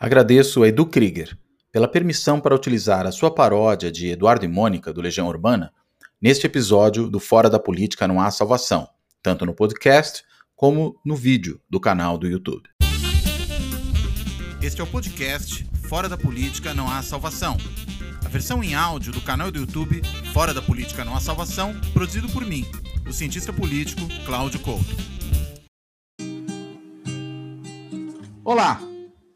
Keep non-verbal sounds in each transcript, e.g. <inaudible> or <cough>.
Agradeço a Edu Krieger pela permissão para utilizar a sua paródia de Eduardo e Mônica do Legião Urbana neste episódio do Fora da Política Não Há Salvação, tanto no podcast como no vídeo do canal do YouTube. Este é o podcast Fora da Política Não Há Salvação. A versão em áudio do canal do YouTube Fora da Política Não Há Salvação, produzido por mim, o cientista político Cláudio Couto. Olá,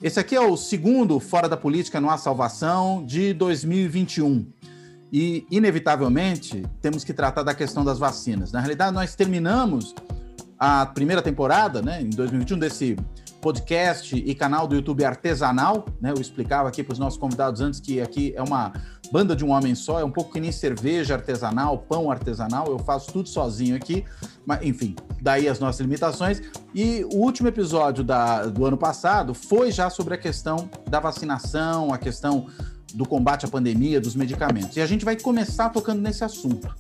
esse aqui é o segundo Fora da Política Não Há Salvação de 2021. E, inevitavelmente, temos que tratar da questão das vacinas. Na realidade, nós terminamos a primeira temporada, né, em 2021, desse podcast e canal do YouTube artesanal. Né? Eu explicava aqui para os nossos convidados antes que aqui é uma banda de um homem só, é um pouco que nem cerveja artesanal, pão artesanal, eu faço tudo sozinho aqui, mas enfim, daí as nossas limitações. E o último episódio da, do ano passado foi já sobre a questão da vacinação, a questão do combate à pandemia, dos medicamentos. E a gente vai começar tocando nesse assunto.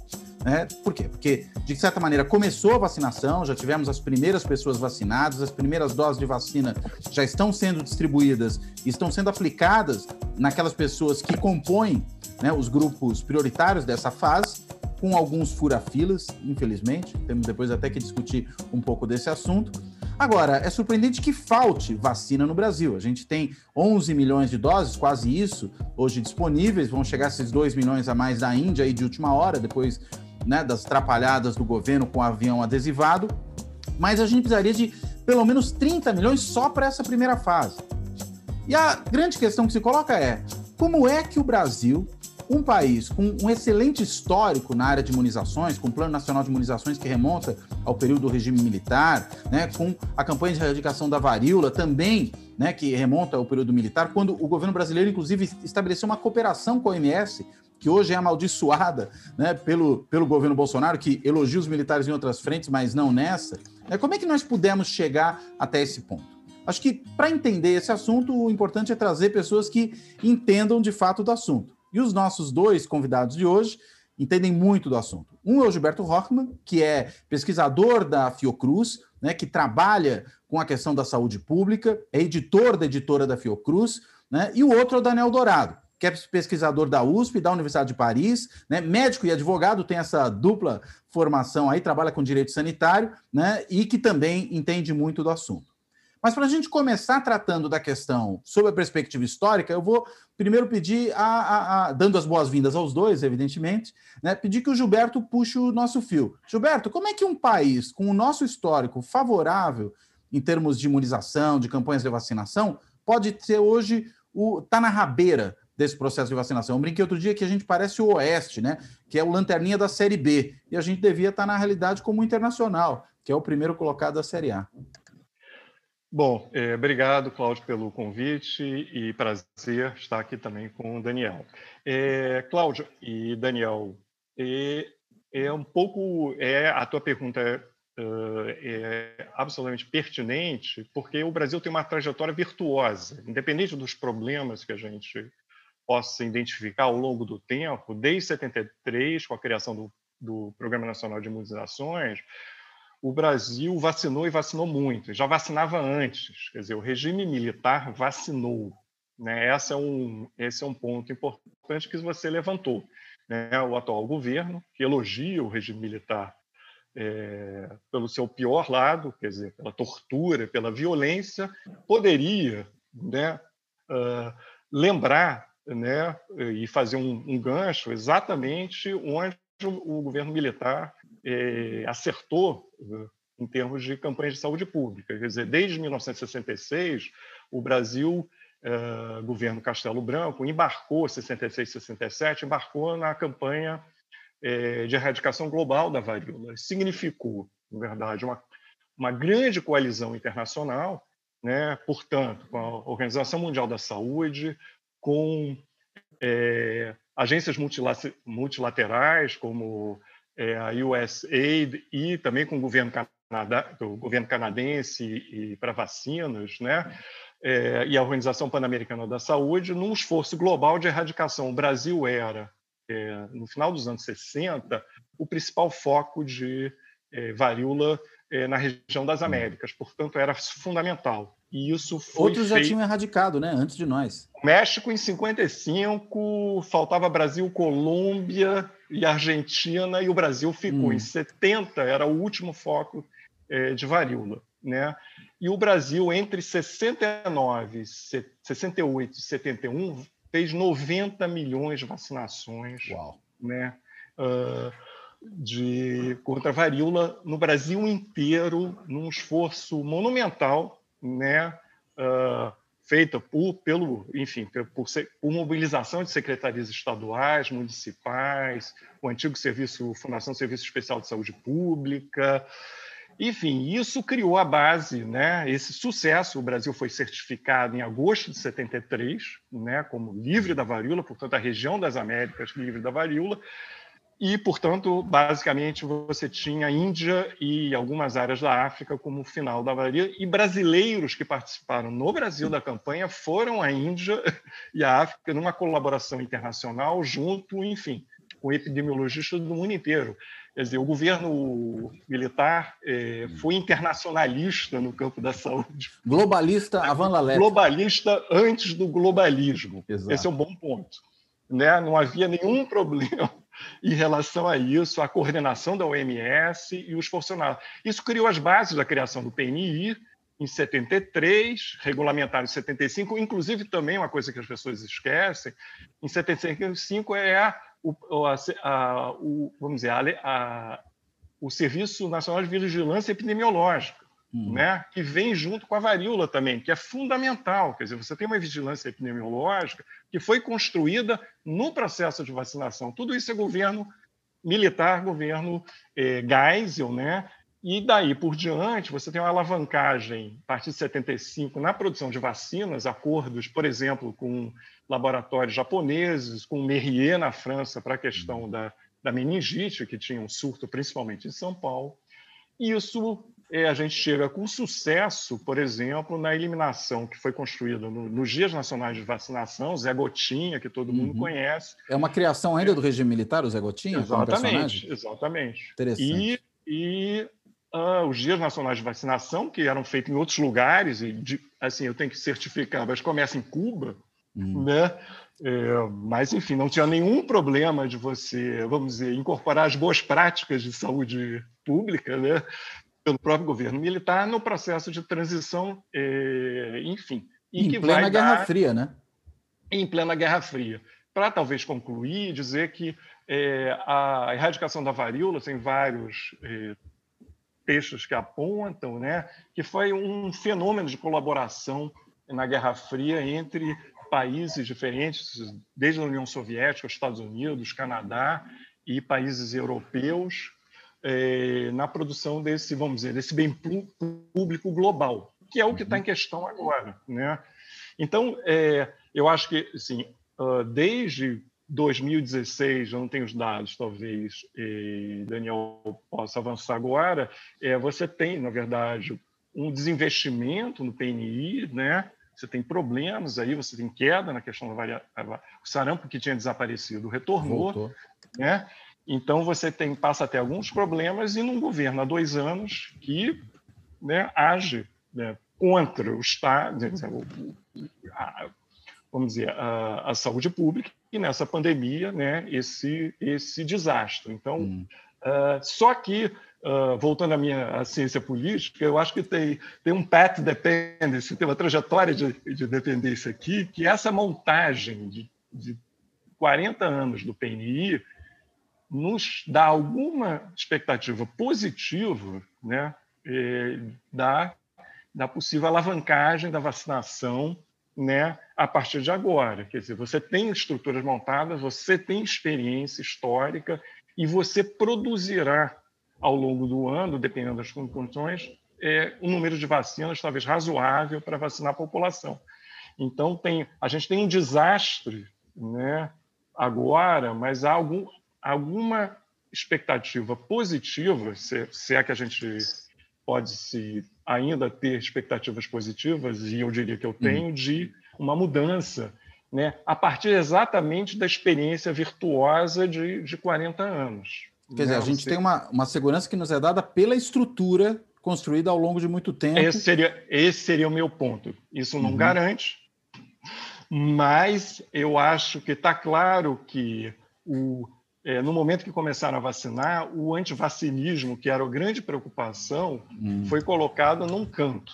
Né? Por quê? Porque, de certa maneira, começou a vacinação, já tivemos as primeiras pessoas vacinadas, as primeiras doses de vacina já estão sendo distribuídas estão sendo aplicadas naquelas pessoas que compõem né, os grupos prioritários dessa fase, com alguns furafilas, infelizmente. Temos depois até que discutir um pouco desse assunto. Agora, é surpreendente que falte vacina no Brasil. A gente tem 11 milhões de doses, quase isso, hoje disponíveis. Vão chegar esses 2 milhões a mais da Índia aí de última hora, depois né, das trapalhadas do governo com o avião adesivado, mas a gente precisaria de pelo menos 30 milhões só para essa primeira fase. E a grande questão que se coloca é: como é que o Brasil, um país com um excelente histórico na área de imunizações, com o Plano Nacional de Imunizações que remonta ao período do regime militar, né, com a campanha de erradicação da varíola também, né, que remonta ao período militar, quando o governo brasileiro, inclusive, estabeleceu uma cooperação com a OMS que hoje é amaldiçoada né, pelo, pelo governo Bolsonaro, que elogia os militares em outras frentes, mas não nessa. Né, como é que nós pudemos chegar até esse ponto? Acho que para entender esse assunto, o importante é trazer pessoas que entendam de fato do assunto. E os nossos dois convidados de hoje entendem muito do assunto. Um é o Gilberto Rockman, que é pesquisador da Fiocruz, né, que trabalha com a questão da saúde pública, é editor da editora da Fiocruz, né, e o outro é o Daniel Dourado, que é pesquisador da USP, da Universidade de Paris, né, médico e advogado, tem essa dupla formação aí, trabalha com direito sanitário, né, e que também entende muito do assunto. Mas para a gente começar tratando da questão sob a perspectiva histórica, eu vou primeiro pedir, a, a, a dando as boas-vindas aos dois, evidentemente, né, pedir que o Gilberto puxe o nosso fio. Gilberto, como é que um país com o nosso histórico favorável em termos de imunização, de campanhas de vacinação, pode ser hoje o tá na rabeira desse processo de vacinação. Eu brinquei outro dia que a gente parece o Oeste, né? Que é o lanterninha da Série B. E a gente devia estar na realidade como Internacional, que é o primeiro colocado da Série A. Bom, é, obrigado, Cláudio, pelo convite e prazer estar aqui também com o Daniel. É, Cláudio e Daniel, é, é, um pouco. É, a tua pergunta é, é absolutamente pertinente, porque o Brasil tem uma trajetória virtuosa, independente dos problemas que a gente possa identificar ao longo do tempo, desde 73, com a criação do, do Programa Nacional de Imunizações, o Brasil vacinou e vacinou muito, já vacinava antes, quer dizer, o regime militar vacinou. Né? Esse, é um, esse é um ponto importante que você levantou. Né? O atual governo, que elogia o regime militar é, pelo seu pior lado, quer dizer, pela tortura, pela violência, poderia né, uh, lembrar né, e fazer um, um gancho exatamente onde o governo militar é, acertou eh, em termos de campanhas de saúde pública. Quer dizer, desde 1966, o Brasil, eh, governo Castelo Branco, embarcou, 66, 67, embarcou na campanha de erradicação global da varíola. Significou, na verdade, uma, uma grande coalizão internacional, né, portanto, com a Organização Mundial da Saúde, com é, agências multilaterais como é, a USAID e também com o governo, Canadá, o governo canadense e para vacinas, né? É, e a Organização Pan-Americana da Saúde, num esforço global de erradicação. O Brasil era, no final dos anos 60, o principal foco de varíola na região das Américas, portanto, era fundamental. E isso foi Outros feito... já tinham erradicado, né? Antes de nós. México em 55, faltava Brasil, Colômbia e Argentina, e o Brasil ficou. Hum. Em 70 era o último foco é, de varíola. Né? E o Brasil, entre 69, 68 e 71, fez 90 milhões de vacinações Uau. Né? Uh, de, contra a varíola no Brasil inteiro, num esforço monumental, né? Uh, feita por, pelo, enfim, por, por, mobilização de secretarias estaduais, municipais, o antigo serviço, Fundação Serviço Especial de Saúde Pública, enfim, isso criou a base, né? Esse sucesso, o Brasil foi certificado em agosto de 73, né, como livre da varíola, portanto a região das Américas livre da varíola, e, portanto, basicamente você tinha Índia e algumas áreas da África como final da varíola, e brasileiros que participaram no Brasil da campanha foram à Índia <laughs> e à África numa colaboração internacional junto, enfim, com epidemiologistas do mundo inteiro. Quer dizer, o governo militar eh, foi internacionalista no campo da saúde. Globalista avant la Globalista antes do globalismo. Exato. Esse é um bom ponto. Né? Não havia nenhum <laughs> problema em relação a isso, a coordenação da OMS e os funcionários. Isso criou as bases da criação do PNI em 73, regulamentário em 75, inclusive também uma coisa que as pessoas esquecem, em 75 é a a, a, o, vamos dizer, a, o Serviço Nacional de Vigilância Epidemiológica, uhum. né, que vem junto com a varíola também, que é fundamental. Quer dizer, você tem uma vigilância epidemiológica que foi construída no processo de vacinação. Tudo isso é governo militar, governo eh, Geisel, né? E daí por diante, você tem uma alavancagem, a partir de 75, na produção de vacinas, acordos, por exemplo, com laboratórios japoneses, com Merrier na França para a questão uhum. da, da meningite, que tinha um surto principalmente em São Paulo. Isso é, a gente chega com sucesso, por exemplo, na eliminação que foi construída no, nos Dias Nacionais de Vacinação, Zé Gotinha, que todo mundo uhum. conhece. É uma criação ainda é. do regime militar, o Zé Gotinha? Exatamente, exatamente. Interessante. E, e uh, os dias nacionais de vacinação, que eram feitos em outros lugares, e de, assim, eu tenho que certificar, mas começa em Cuba, hum. né? É, mas, enfim, não tinha nenhum problema de você, vamos dizer, incorporar as boas práticas de saúde pública, né? Pelo próprio governo militar no processo de transição, é, enfim. E em que plena Guerra dar, Fria, né? Em plena Guerra Fria. Para talvez concluir, dizer que é, a erradicação da varíola tem vários é, textos que apontam, né, que foi um fenômeno de colaboração na Guerra Fria entre países diferentes, desde a União Soviética, os Estados Unidos, Canadá e países europeus, eh, na produção desse, vamos dizer, desse bem público global, que é o que está em uhum. questão agora, né? Então, eh, eu acho que, assim, desde 2016, eu não tenho os dados, talvez Daniel possa avançar agora, é, você tem, na verdade, um desinvestimento no PNI, né? você tem problemas aí, você tem queda na questão da variação. O sarampo que tinha desaparecido retornou. Voltou. Né? Então, você tem, passa até alguns problemas e num governo há dois anos que né, age né, contra o Estado, vamos dizer, a, a saúde pública e nessa pandemia, né, esse, esse desastre. Então, hum. uh, só que, uh, voltando à minha à ciência política, eu acho que tem, tem um path dependence, tem uma trajetória de, de dependência aqui, que essa montagem de, de 40 anos do PNI nos dá alguma expectativa positiva né, eh, da, da possível alavancagem da vacinação né, a partir de agora. Quer dizer, você tem estruturas montadas, você tem experiência histórica e você produzirá ao longo do ano, dependendo das condições, é, um número de vacinas talvez razoável para vacinar a população. Então, tem, a gente tem um desastre né, agora, mas há algum, alguma expectativa positiva, se, se é que a gente pode se ainda ter expectativas positivas, e eu diria que eu tenho, uhum. de uma mudança, né, a partir exatamente da experiência virtuosa de, de 40 anos. Quer dizer, a gente Você... tem uma, uma segurança que nos é dada pela estrutura construída ao longo de muito tempo. Esse seria, esse seria o meu ponto. Isso não uhum. garante, mas eu acho que está claro que o, é, no momento que começaram a vacinar, o antivacinismo, que era a grande preocupação, uhum. foi colocado num canto.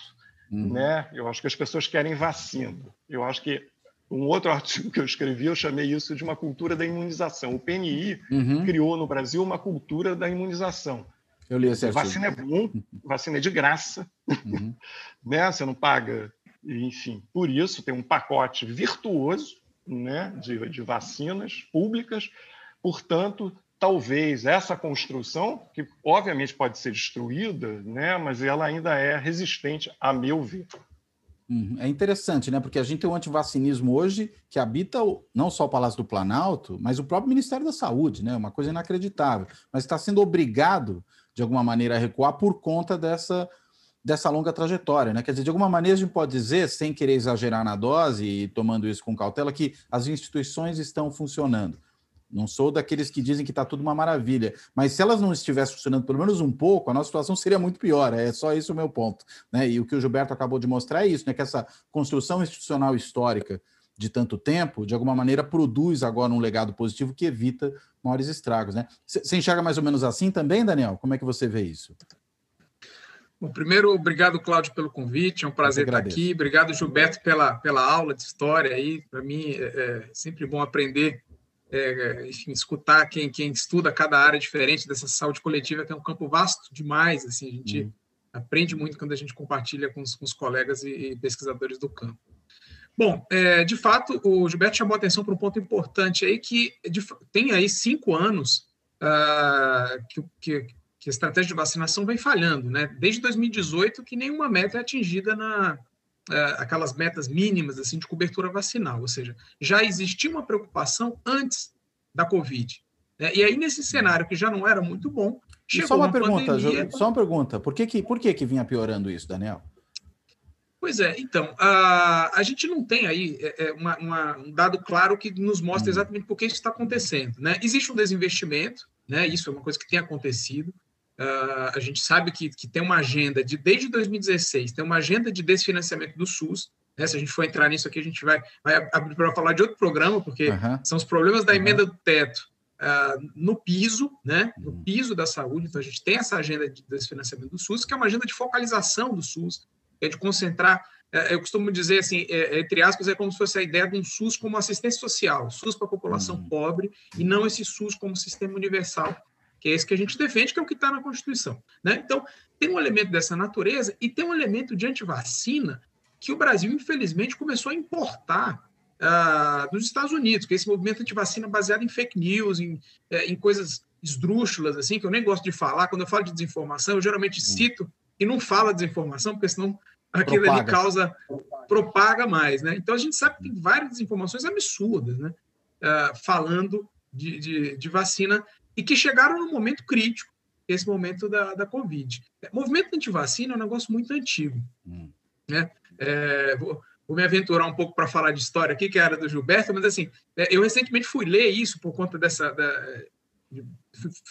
Uhum. Né? Eu acho que as pessoas querem vacina. Eu acho que um outro <laughs> artigo que eu escrevi, eu chamei isso de uma cultura da imunização. O PNI uhum. criou no Brasil uma cultura da imunização. Eu li esse artigo. Vacina é bom, <laughs> vacina é de graça, uhum. <laughs> né? Você não paga, enfim. Por isso tem um pacote virtuoso, né, de, de vacinas públicas. Portanto, talvez essa construção, que obviamente pode ser destruída, né, mas ela ainda é resistente, a meu ver. Uhum. É interessante, né? Porque a gente tem um antivacinismo hoje que habita o, não só o Palácio do Planalto, mas o próprio Ministério da Saúde, né? Uma coisa inacreditável. Mas está sendo obrigado, de alguma maneira, a recuar por conta dessa, dessa longa trajetória, né? Quer dizer, de alguma maneira a gente pode dizer, sem querer exagerar na dose e tomando isso com cautela, que as instituições estão funcionando. Não sou daqueles que dizem que está tudo uma maravilha, mas se elas não estivessem funcionando pelo menos um pouco, a nossa situação seria muito pior. É só isso o meu ponto. Né? E o que o Gilberto acabou de mostrar é isso, né? que essa construção institucional histórica de tanto tempo, de alguma maneira, produz agora um legado positivo que evita maiores estragos. Né? Você enxerga mais ou menos assim também, Daniel? Como é que você vê isso? Bom, primeiro, obrigado, Cláudio, pelo convite. É um prazer estar aqui. Obrigado, Gilberto, pela, pela aula de história aí. Para mim é, é sempre bom aprender é, enfim, escutar quem, quem estuda cada área diferente dessa saúde coletiva, que é um campo vasto demais. Assim, a gente uhum. aprende muito quando a gente compartilha com os, com os colegas e, e, pesquisadores do campo. Bom, é, de fato, o Gilberto chamou a atenção para um ponto importante aí, que de, tem aí cinco anos uh, que, que, que a estratégia de vacinação vem falhando, né? Desde 2018 que nenhuma meta é atingida na, aquelas metas mínimas assim de cobertura vacinal, ou seja, já existia uma preocupação antes da Covid. Né? E aí, nesse cenário que já não era muito bom, chegou só uma, uma pergunta, pandemia... Só uma pergunta, por que, que, por que, que vinha piorando isso, Daniel? Pois é, então, a, a gente não tem aí é, é uma, uma, um dado claro que nos mostra hum. exatamente por que isso está acontecendo. Né? Existe um desinvestimento, né? isso é uma coisa que tem acontecido, Uh, a gente sabe que, que tem uma agenda de desde 2016, tem uma agenda de desfinanciamento do SUS. Né? Se a gente for entrar nisso aqui, a gente vai, vai abrir para falar de outro programa, porque uhum. são os problemas da emenda do teto uh, no piso, né? no uhum. piso da saúde. Então, a gente tem essa agenda de desfinanciamento do SUS, que é uma agenda de focalização do SUS, é de concentrar. É, eu costumo dizer assim, é, entre aspas, é como se fosse a ideia de um SUS como assistência social, SUS para a população uhum. pobre, e não esse SUS como sistema universal que é esse que a gente defende, que é o que está na Constituição. Né? Então, tem um elemento dessa natureza e tem um elemento de antivacina que o Brasil, infelizmente, começou a importar dos Estados Unidos, que é esse movimento antivacina baseado em fake news, em, é, em coisas esdrúxulas, assim, que eu nem gosto de falar. Quando eu falo de desinformação, eu geralmente hum. cito e não falo desinformação, porque senão aquilo propaga. ali causa, propaga mais. Né? Então, a gente sabe que tem várias desinformações absurdas, né? Uh, falando de, de, de, vacina e que chegaram no momento crítico, esse momento da, da Covid. O movimento anti-vacina é um negócio muito antigo. Hum. Né? É, vou, vou, me aventurar um pouco para falar de história aqui, que é a área do Gilberto, mas assim, é, eu recentemente fui ler isso por conta dessa. Da,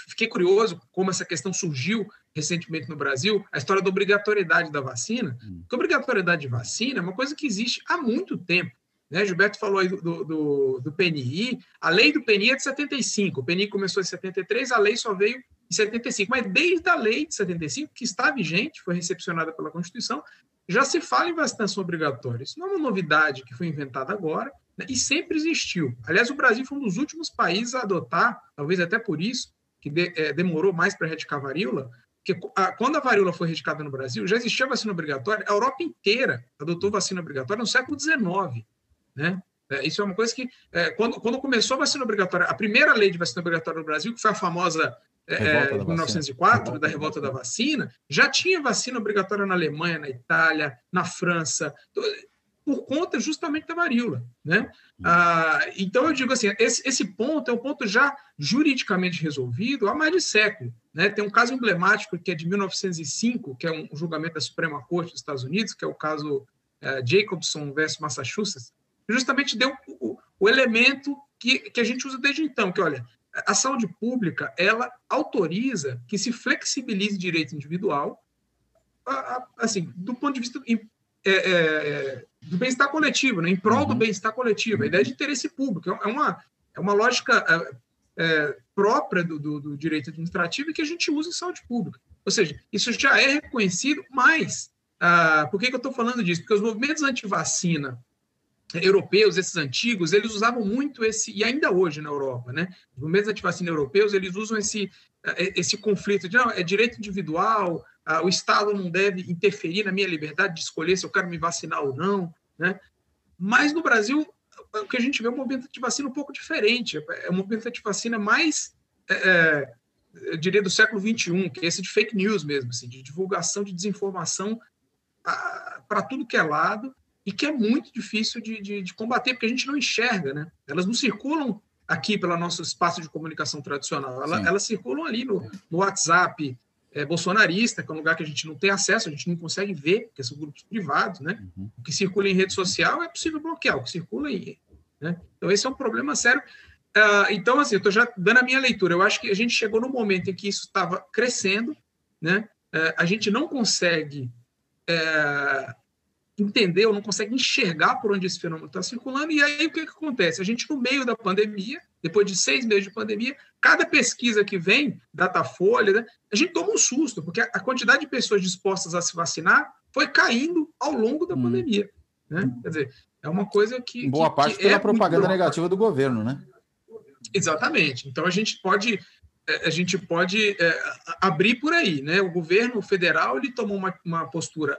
fiquei curioso como essa questão surgiu recentemente no Brasil, a história da obrigatoriedade da vacina. Hum. Porque a obrigatoriedade de vacina é uma coisa que existe há muito tempo. Né? Gilberto falou aí do, do, do, PNI. A lei do PNI é de 75. O PNI começou em 73, a lei só veio em 75. Mas desde a lei de 75, que está vigente, foi recepcionada pela Constituição, já se fala em vacinação obrigatória. Isso não é uma novidade que foi inventada agora né? e sempre existiu. Aliás, o Brasil foi um dos últimos países a adotar, talvez até por isso, que de, é, demorou mais para erradicar a varíola, porque a, quando a varíola foi erradicada no Brasil, já existia vacina obrigatória, a Europa inteira adotou vacina obrigatória no século XIX. Né? É, isso é uma coisa que, é, quando, quando começou a vacina obrigatória, a primeira lei de vacina obrigatória no Brasil, que foi a famosa é, 1904, da revolta da vacina, já tinha vacina obrigatória na Alemanha, na Itália, na França, por conta justamente da varíola. Né? Hum. Ah, então, eu digo assim: esse, esse ponto é um ponto já juridicamente resolvido há mais de século. Né? Tem um caso emblemático que é de 1905, que é um julgamento da Suprema Corte dos Estados Unidos, que é o caso uh, Jacobson versus Massachusetts, justamente deu o, o elemento que, que a gente usa desde então, que olha, a saúde pública ela autoriza que se flexibilize direito individual assim, do ponto de vista é, é, do bem-estar coletivo, né? em prol uhum. do bem-estar coletivo, a ideia de interesse público. É uma, é uma lógica é, é, própria do, do, do, direito administrativo e que a gente usa em saúde pública. Ou seja, isso já é reconhecido, mas ah, por que, que eu estou falando disso? Porque os movimentos anti-vacina europeus, esses antigos, eles usavam muito esse, e ainda hoje na Europa, né? Os movimentos anti-vacina europeus, eles usam esse, esse conflito de, não, é direito individual, ah, o Estado não deve interferir na minha liberdade de escolher se eu quero me vacinar ou não, né? Mas no Brasil, o que a gente vê é um movimento de vacina um pouco diferente, é um movimento de vacina mais, é eu diria, do século XXI, que é esse de fake news mesmo, assim, de divulgação de desinformação ah, para tudo que é lado, e que é muito difícil de, de, de, combater, porque a gente não enxerga, né? Elas não circulam aqui pelo nosso espaço de comunicação tradicional, elas, elas circulam ali no, no WhatsApp, é, bolsonarista, que é um lugar que a gente não tem acesso, a gente não consegue ver, porque são grupos privados, né? Uhum. O que circula em rede social é possível bloquear, o que circula aí. Né? Então, esse é um problema sério. Uh, então, assim, eu estou já dando a minha leitura. Eu acho que a gente chegou no momento em que isso estava crescendo, né? Uh, a gente não consegue uh, entender ou não consegue enxergar por onde esse fenômeno está circulando. E aí, o que, que acontece? A gente, no meio da pandemia, depois de seis meses de pandemia, cada pesquisa que vem, Datafolha, né, a gente toma um susto, porque a quantidade de pessoas dispostas a se vacinar foi caindo ao longo da hum. pandemia. Né? Quer dizer, é uma coisa que. Boa que, parte que pela é propaganda negativa do governo, né? Exatamente. Então a gente pode. É, a gente pode é, abrir por aí, né? O governo federal ele tomou uma, uma postura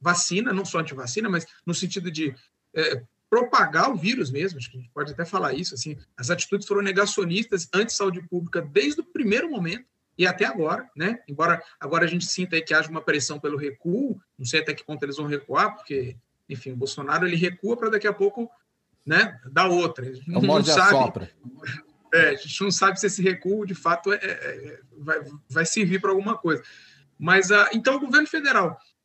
anti-vacina, não só anti-vacina, mas no sentido de é, propagar o vírus mesmo, acho que a gente pode até falar isso, assim, as atitudes foram negacionistas anti-saúde pública desde o primeiro momento e até agora, né? Embora agora a gente sinta que haja uma pressão pelo recuo, não sei até que ponto eles vão recuar, porque, enfim, o Bolsonaro ele recua para daqui a pouco, né, dar outra. A gente não, não sabe. É, a gente não sabe se esse recuo de fato é, é, é vai, vai servir para alguma coisa. Mas a, ah, então o governo federal é,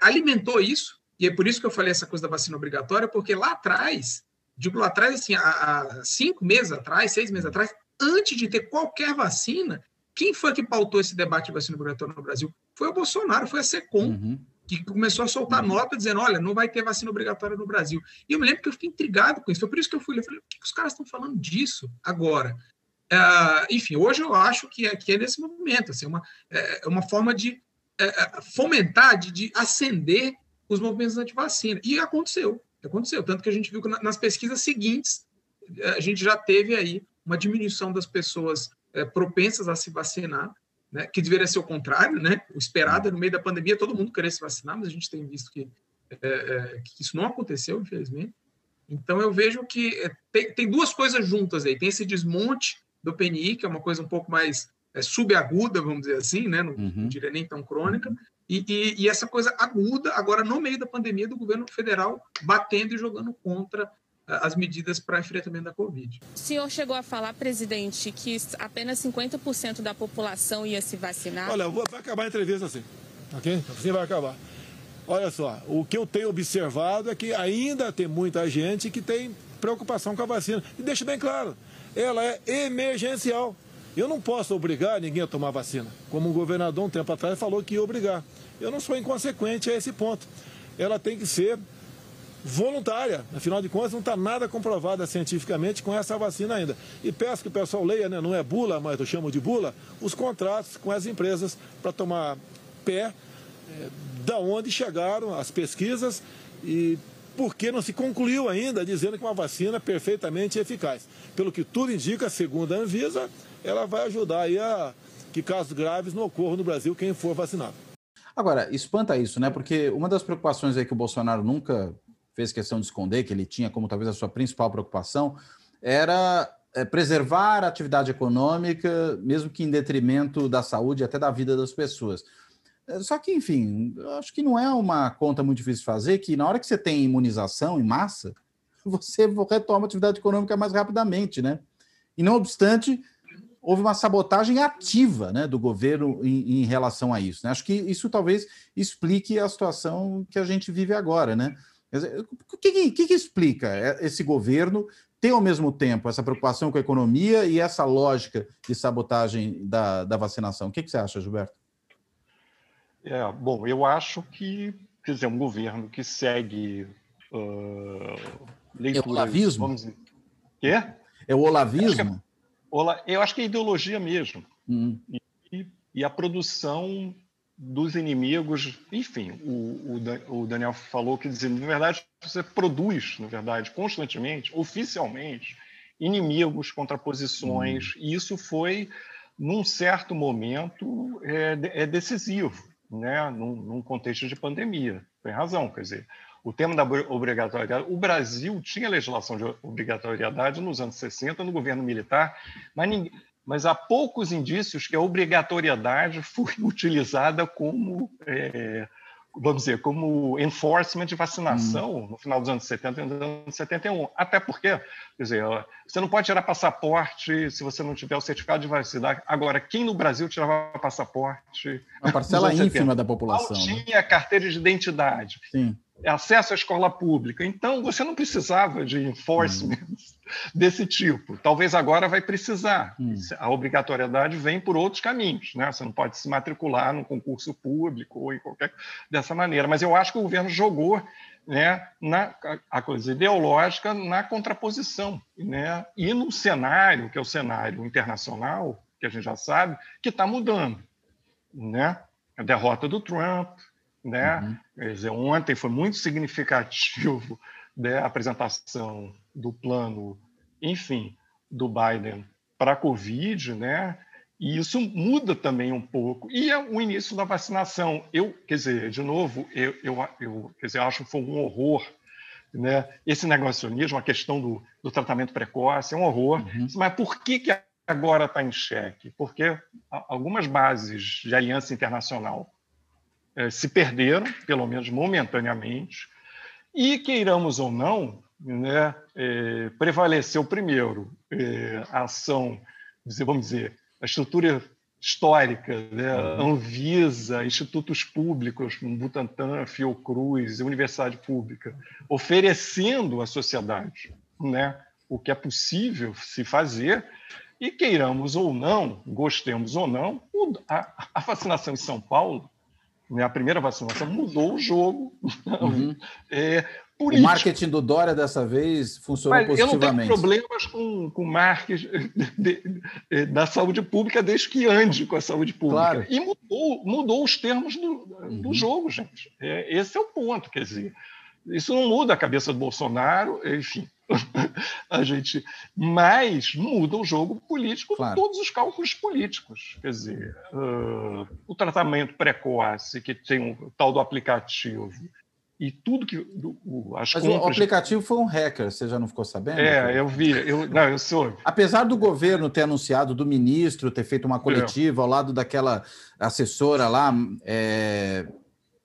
alimentou isso e é por isso que eu falei essa coisa da vacina obrigatória, porque lá atrás, digo lá atrás, assim, há, cinco meses atrás, seis meses atrás, antes de ter qualquer vacina, quem foi que pautou esse debate de vacina obrigatória no Brasil? Foi o Bolsonaro, foi a SECOM, uhum. que começou a soltar uhum. nota dizendo: olha, não vai ter vacina obrigatória no Brasil. E eu me lembro que eu fiquei intrigado com isso. Foi por isso que eu fui. Eu falei: por que os caras estão falando disso agora? Uh, enfim, hoje eu acho que é, que é nesse momento, assim, uma, é, é uma forma de é, fomentar, de, de acender os movimentos anti-vacina. E aconteceu, aconteceu. Tanto que a gente viu que nas pesquisas seguintes, eh, a gente já teve aí uma diminuição das pessoas é, propensas a se vacinar, né, que deveria ser o contrário, né? O esperado é no meio da pandemia todo mundo querer se vacinar, mas a gente tem visto que, é, é, que isso não aconteceu, infelizmente. Então eu vejo que tem, tem, duas coisas juntas aí. Tem esse desmonte do PNI, que é uma coisa um pouco mais subaguda, vamos dizer assim, né? Não, uhum. não diria nem tão crônica, e, e, e, essa coisa aguda, agora no meio da pandemia, do governo federal batendo e jogando contra as medidas para enfrentamento da Covid. O senhor chegou a falar, presidente, que apenas 50% da população ia se vacinar? Olha, vai acabar a entrevista assim, ok? Assim vai acabar. Olha só, o que eu tenho observado é que ainda tem muita gente que tem preocupação com a vacina. E deixa bem claro, ela é emergencial. Eu não posso obrigar ninguém a tomar vacina, como um governador um tempo atrás falou que ia obrigar. Eu não sou inconsequente a esse ponto. Ela tem que ser voluntária. Afinal de contas, não está nada comprovada cientificamente com essa vacina ainda. E peço que o pessoal leia, né? não é bula, mas eu chamo de bula, os contratos com as empresas para tomar pé é, da onde chegaram as pesquisas e por que não se concluiu ainda dizendo que uma vacina é perfeitamente eficaz. Pelo que tudo indica, segundo a Anvisa, ela vai ajudar aí a que casos graves não ocorram no Brasil quem for vacinado. Agora, espanta isso, né? Porque uma das preocupações aí que o Bolsonaro nunca fez questão de esconder, que ele tinha como talvez a sua principal preocupação, era é, preservar a atividade econômica, mesmo que em detrimento da saúde e até da vida das pessoas. É, só que, enfim, acho que não é uma conta muito difícil de fazer, que na hora que você tem imunização em massa, <laughs> você retoma a atividade econômica mais rapidamente, né? E não obstante, houve uma sabotagem ativa né, do governo em, em relação a isso. Né? Acho que isso talvez explique a situação que a gente vive agora. Né? O que, que, que explica esse governo ter ao mesmo tempo essa preocupação com a economia e essa lógica de sabotagem da, da vacinação? O que, que você acha, Gilberto? É, bom, eu acho que, quer dizer, um governo que segue uh, leituras... É o olavismo? Vamos quê? É o olavismo? Eu acho que é ideologia mesmo. Hum. E, e, a produção dos inimigos, enfim, o, o, o Daniel falou que, dizer, na verdade, você produz, na verdade, constantemente, oficialmente, inimigos, contraposições, hum. e isso foi, num certo momento, é, é decisivo, né? Num, num, contexto de pandemia. Tem razão, quer dizer, o tema da obrigatoriedade, o Brasil tinha legislação de obrigatoriedade nos anos 60, no governo militar, mas, ninguém, mas há poucos indícios que a obrigatoriedade <laughs> foi utilizada como... É, vamos dizer, como enforcement de vacinação hum. no final dos anos 70 e nos anos 71. Até porque, quer dizer, você não pode tirar passaporte se você não tiver o certificado de vacina. Agora, quem no Brasil tirava passaporte? A parcela ínfima da população. Não né? tinha carteira de identidade. Sim acesso à escola pública. Então, você não precisava de enforcement hum. <laughs> desse tipo. Talvez agora vai precisar. Hum. A obrigatoriedade vem por outros caminhos. Né? Você não pode se matricular no concurso público ou em qualquer dessa maneira. Mas eu acho que o governo jogou né, na, a coisa ideológica na contraposição. Né? E no cenário, que é o cenário internacional, que a gente já sabe, que está mudando. Né? A derrota do Trump, né? Uhum. Quer dizer, ontem foi muito significativo <laughs> né, a apresentação do plano, enfim, do Biden para a Covid, né? E isso muda também um pouco. E é o início da vacinação. Eu, quer dizer, de novo, eu, eu, eu quer dizer, acho que foi um horror né? Esse negacionismo, a questão do, do tratamento precoce, é um horror. Uhum. Mas por que, que agora está em xeque? Porque algumas bases de aliança internacional se perderam, pelo menos momentaneamente, e queiramos ou não, né, é, prevaleceu primeiro é, a ação, vamos dizer, a estrutura histórica, né, uhum. Anvisa, institutos públicos, Butantan, Fiocruz, Universidade Pública, oferecendo à sociedade né, o que é possível se fazer, e queiramos ou não, gostemos ou não, a, a vacinação em São Paulo né, a primeira vacinação mudou o jogo. Uhum. É, o marketing do Dória dessa vez funcionou Mas positivamente. Eu não tenho problemas com, com marketing de, de, da saúde pública desde que ande com a saúde pública. Claro. E mudou, mudou os termos do, uhum. do jogo, gente. É, esse é o ponto, quer dizer. Isso não muda a cabeça do Bolsonaro, enfim. <laughs> a gente, mas muda o jogo político claro. todos os cálculos políticos. Quer dizer, uh, o tratamento precoce, que tem o tal do aplicativo, e tudo que. Do, as Mas compras... o aplicativo foi um hacker, você já não ficou sabendo? É, eu vi. Eu, não, eu sou. Apesar do governo ter anunciado, do ministro ter feito uma coletiva é. ao lado daquela assessora lá. É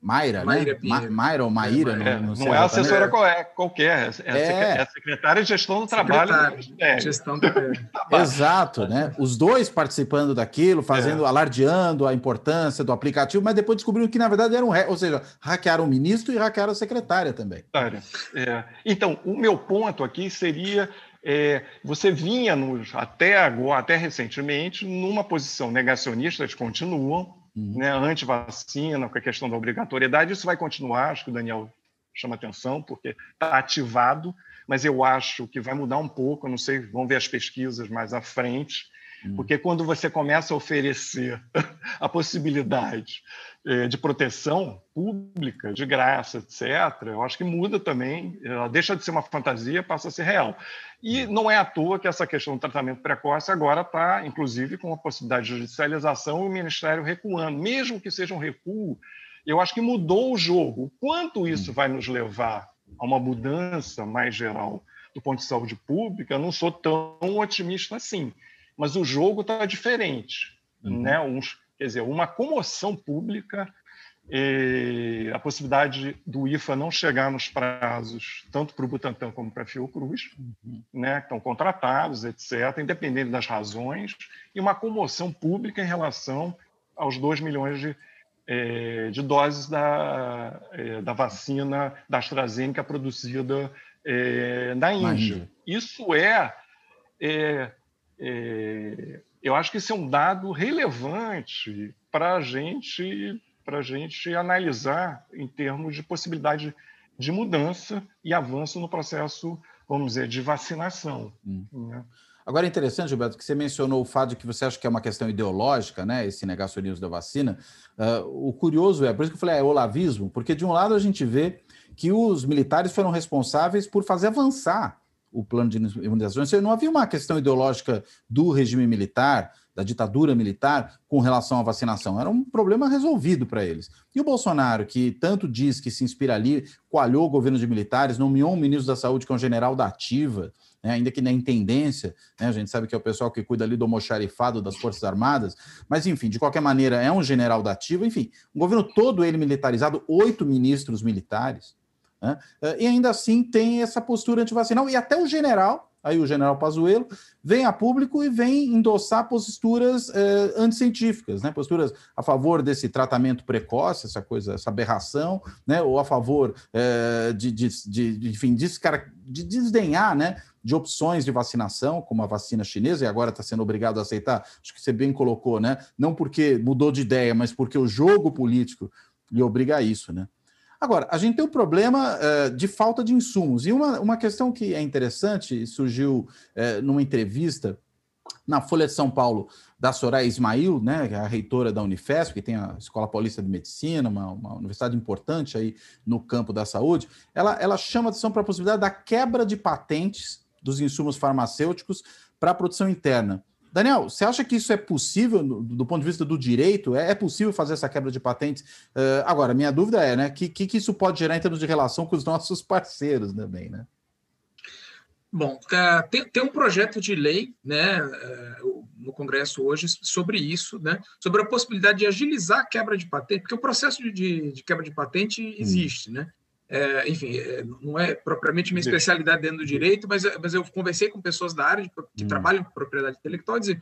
Mayra, Maíra né? Mayra ou Maíra, é, não, não, não é assessora qualquer, é, é. é secretária de gestão do trabalho. É. Gestão do <laughs> Exato, né? Os dois participando daquilo, fazendo, é. alardeando a importância do aplicativo, mas depois descobriram que, na verdade, era um ou seja, hackearam o ministro e hackearam a secretária também. É. Então, o meu ponto aqui seria é, você vinha nos, até agora, até recentemente, numa posição negacionista, eles continuam, uhum. né, anti-vacina, com a questão da obrigatoriedade. Isso vai continuar, acho que o Daniel chama atenção, porque está ativado, mas eu acho que vai mudar um pouco, não sei, vamos ver as pesquisas mais à frente, uhum. porque quando você começa a oferecer <laughs> a possibilidade é, de proteção pública, de graça, etc., eu acho que muda também, ela deixa de ser uma fantasia, passa a ser real. E não é à toa que essa questão do tratamento precoce agora está, inclusive, com a possibilidade de judicialização e o Ministério recuando. Mesmo que seja um recuo, eu acho que mudou o jogo. O quanto isso vai nos levar a uma mudança mais geral do ponto de saúde pública, eu não sou tão otimista assim. Mas o jogo está diferente. Uhum. Né? Uns, quer dizer, uma comoção pública a possibilidade do IFA não chegar nos prazos, tanto para o Butantan como para a Fiocruz, uhum. né, que estão contratados, etc., independente das razões, e uma comoção pública em relação aos 2 milhões de, é, de doses da, é, da vacina da AstraZeneca produzida é, na Índia. Isso é, é, é, eu acho que isso é um dado relevante para a gente a gente analisar em termos de possibilidade de mudança e avanço no processo, vamos dizer, de vacinação. Hum. Né? Agora é interessante, Gilberto, que você mencionou o fato de que você acha que é uma questão ideológica, né, esse negacionismo da vacina. Uh, o curioso é, por isso que eu falei, é olavismo, porque de um lado a gente vê que os militares foram responsáveis por fazer avançar o plano de imunizações. Não havia uma questão ideológica do regime militar, da ditadura militar, com relação à vacinação. Era um problema resolvido para eles. E o Bolsonaro, que tanto diz que se inspira ali, coalhou o governo de militares, nomeou um ministro da Saúde que é um general da ativa, né, ainda que na intendência, né, a gente sabe que é o pessoal que cuida ali do almoxarifado das Forças Armadas, mas enfim, de qualquer maneira, é um general da ativa, enfim, um governo todo ele militarizado, oito ministros militares, né, e ainda assim tem essa postura antivacinal, e até o general, aí o general Pazuello, vem a público e vem endossar posturas eh, anticientíficas, né? posturas a favor desse tratamento precoce, essa coisa, essa aberração, né? ou a favor eh, de, de, de, enfim, de desdenhar né? de opções de vacinação, como a vacina chinesa, e agora está sendo obrigado a aceitar, acho que você bem colocou, né? não porque mudou de ideia, mas porque o jogo político lhe obriga a isso. Né? Agora, a gente tem um problema uh, de falta de insumos. E uma, uma questão que é interessante, surgiu uh, numa entrevista na Folha de São Paulo da Soraya Ismail, né, é a reitora da Unifesp, que tem a Escola Paulista de Medicina, uma, uma universidade importante aí no campo da saúde, ela, ela chama atenção para a possibilidade da quebra de patentes dos insumos farmacêuticos para a produção interna. Daniel, você acha que isso é possível do, ponto de vista do direito? É, é, possível fazer essa quebra de patentes? Uh, agora, minha dúvida é, né, que, que, que isso pode gerar em termos de relação com os <laughs> nossos parceiros também, né? Bom, uh, tem, tem, um projeto de lei né, uh, no Congresso hoje sobre isso, né, sobre a possibilidade de agilizar a quebra de patente, porque o processo de, de quebra de patente hum. existe, né? É, enfim, é, não é propriamente minha especialidade dentro do direito, mas, mas eu conversei com pessoas da área de, que hum. trabalham com propriedade intelectual e dizem,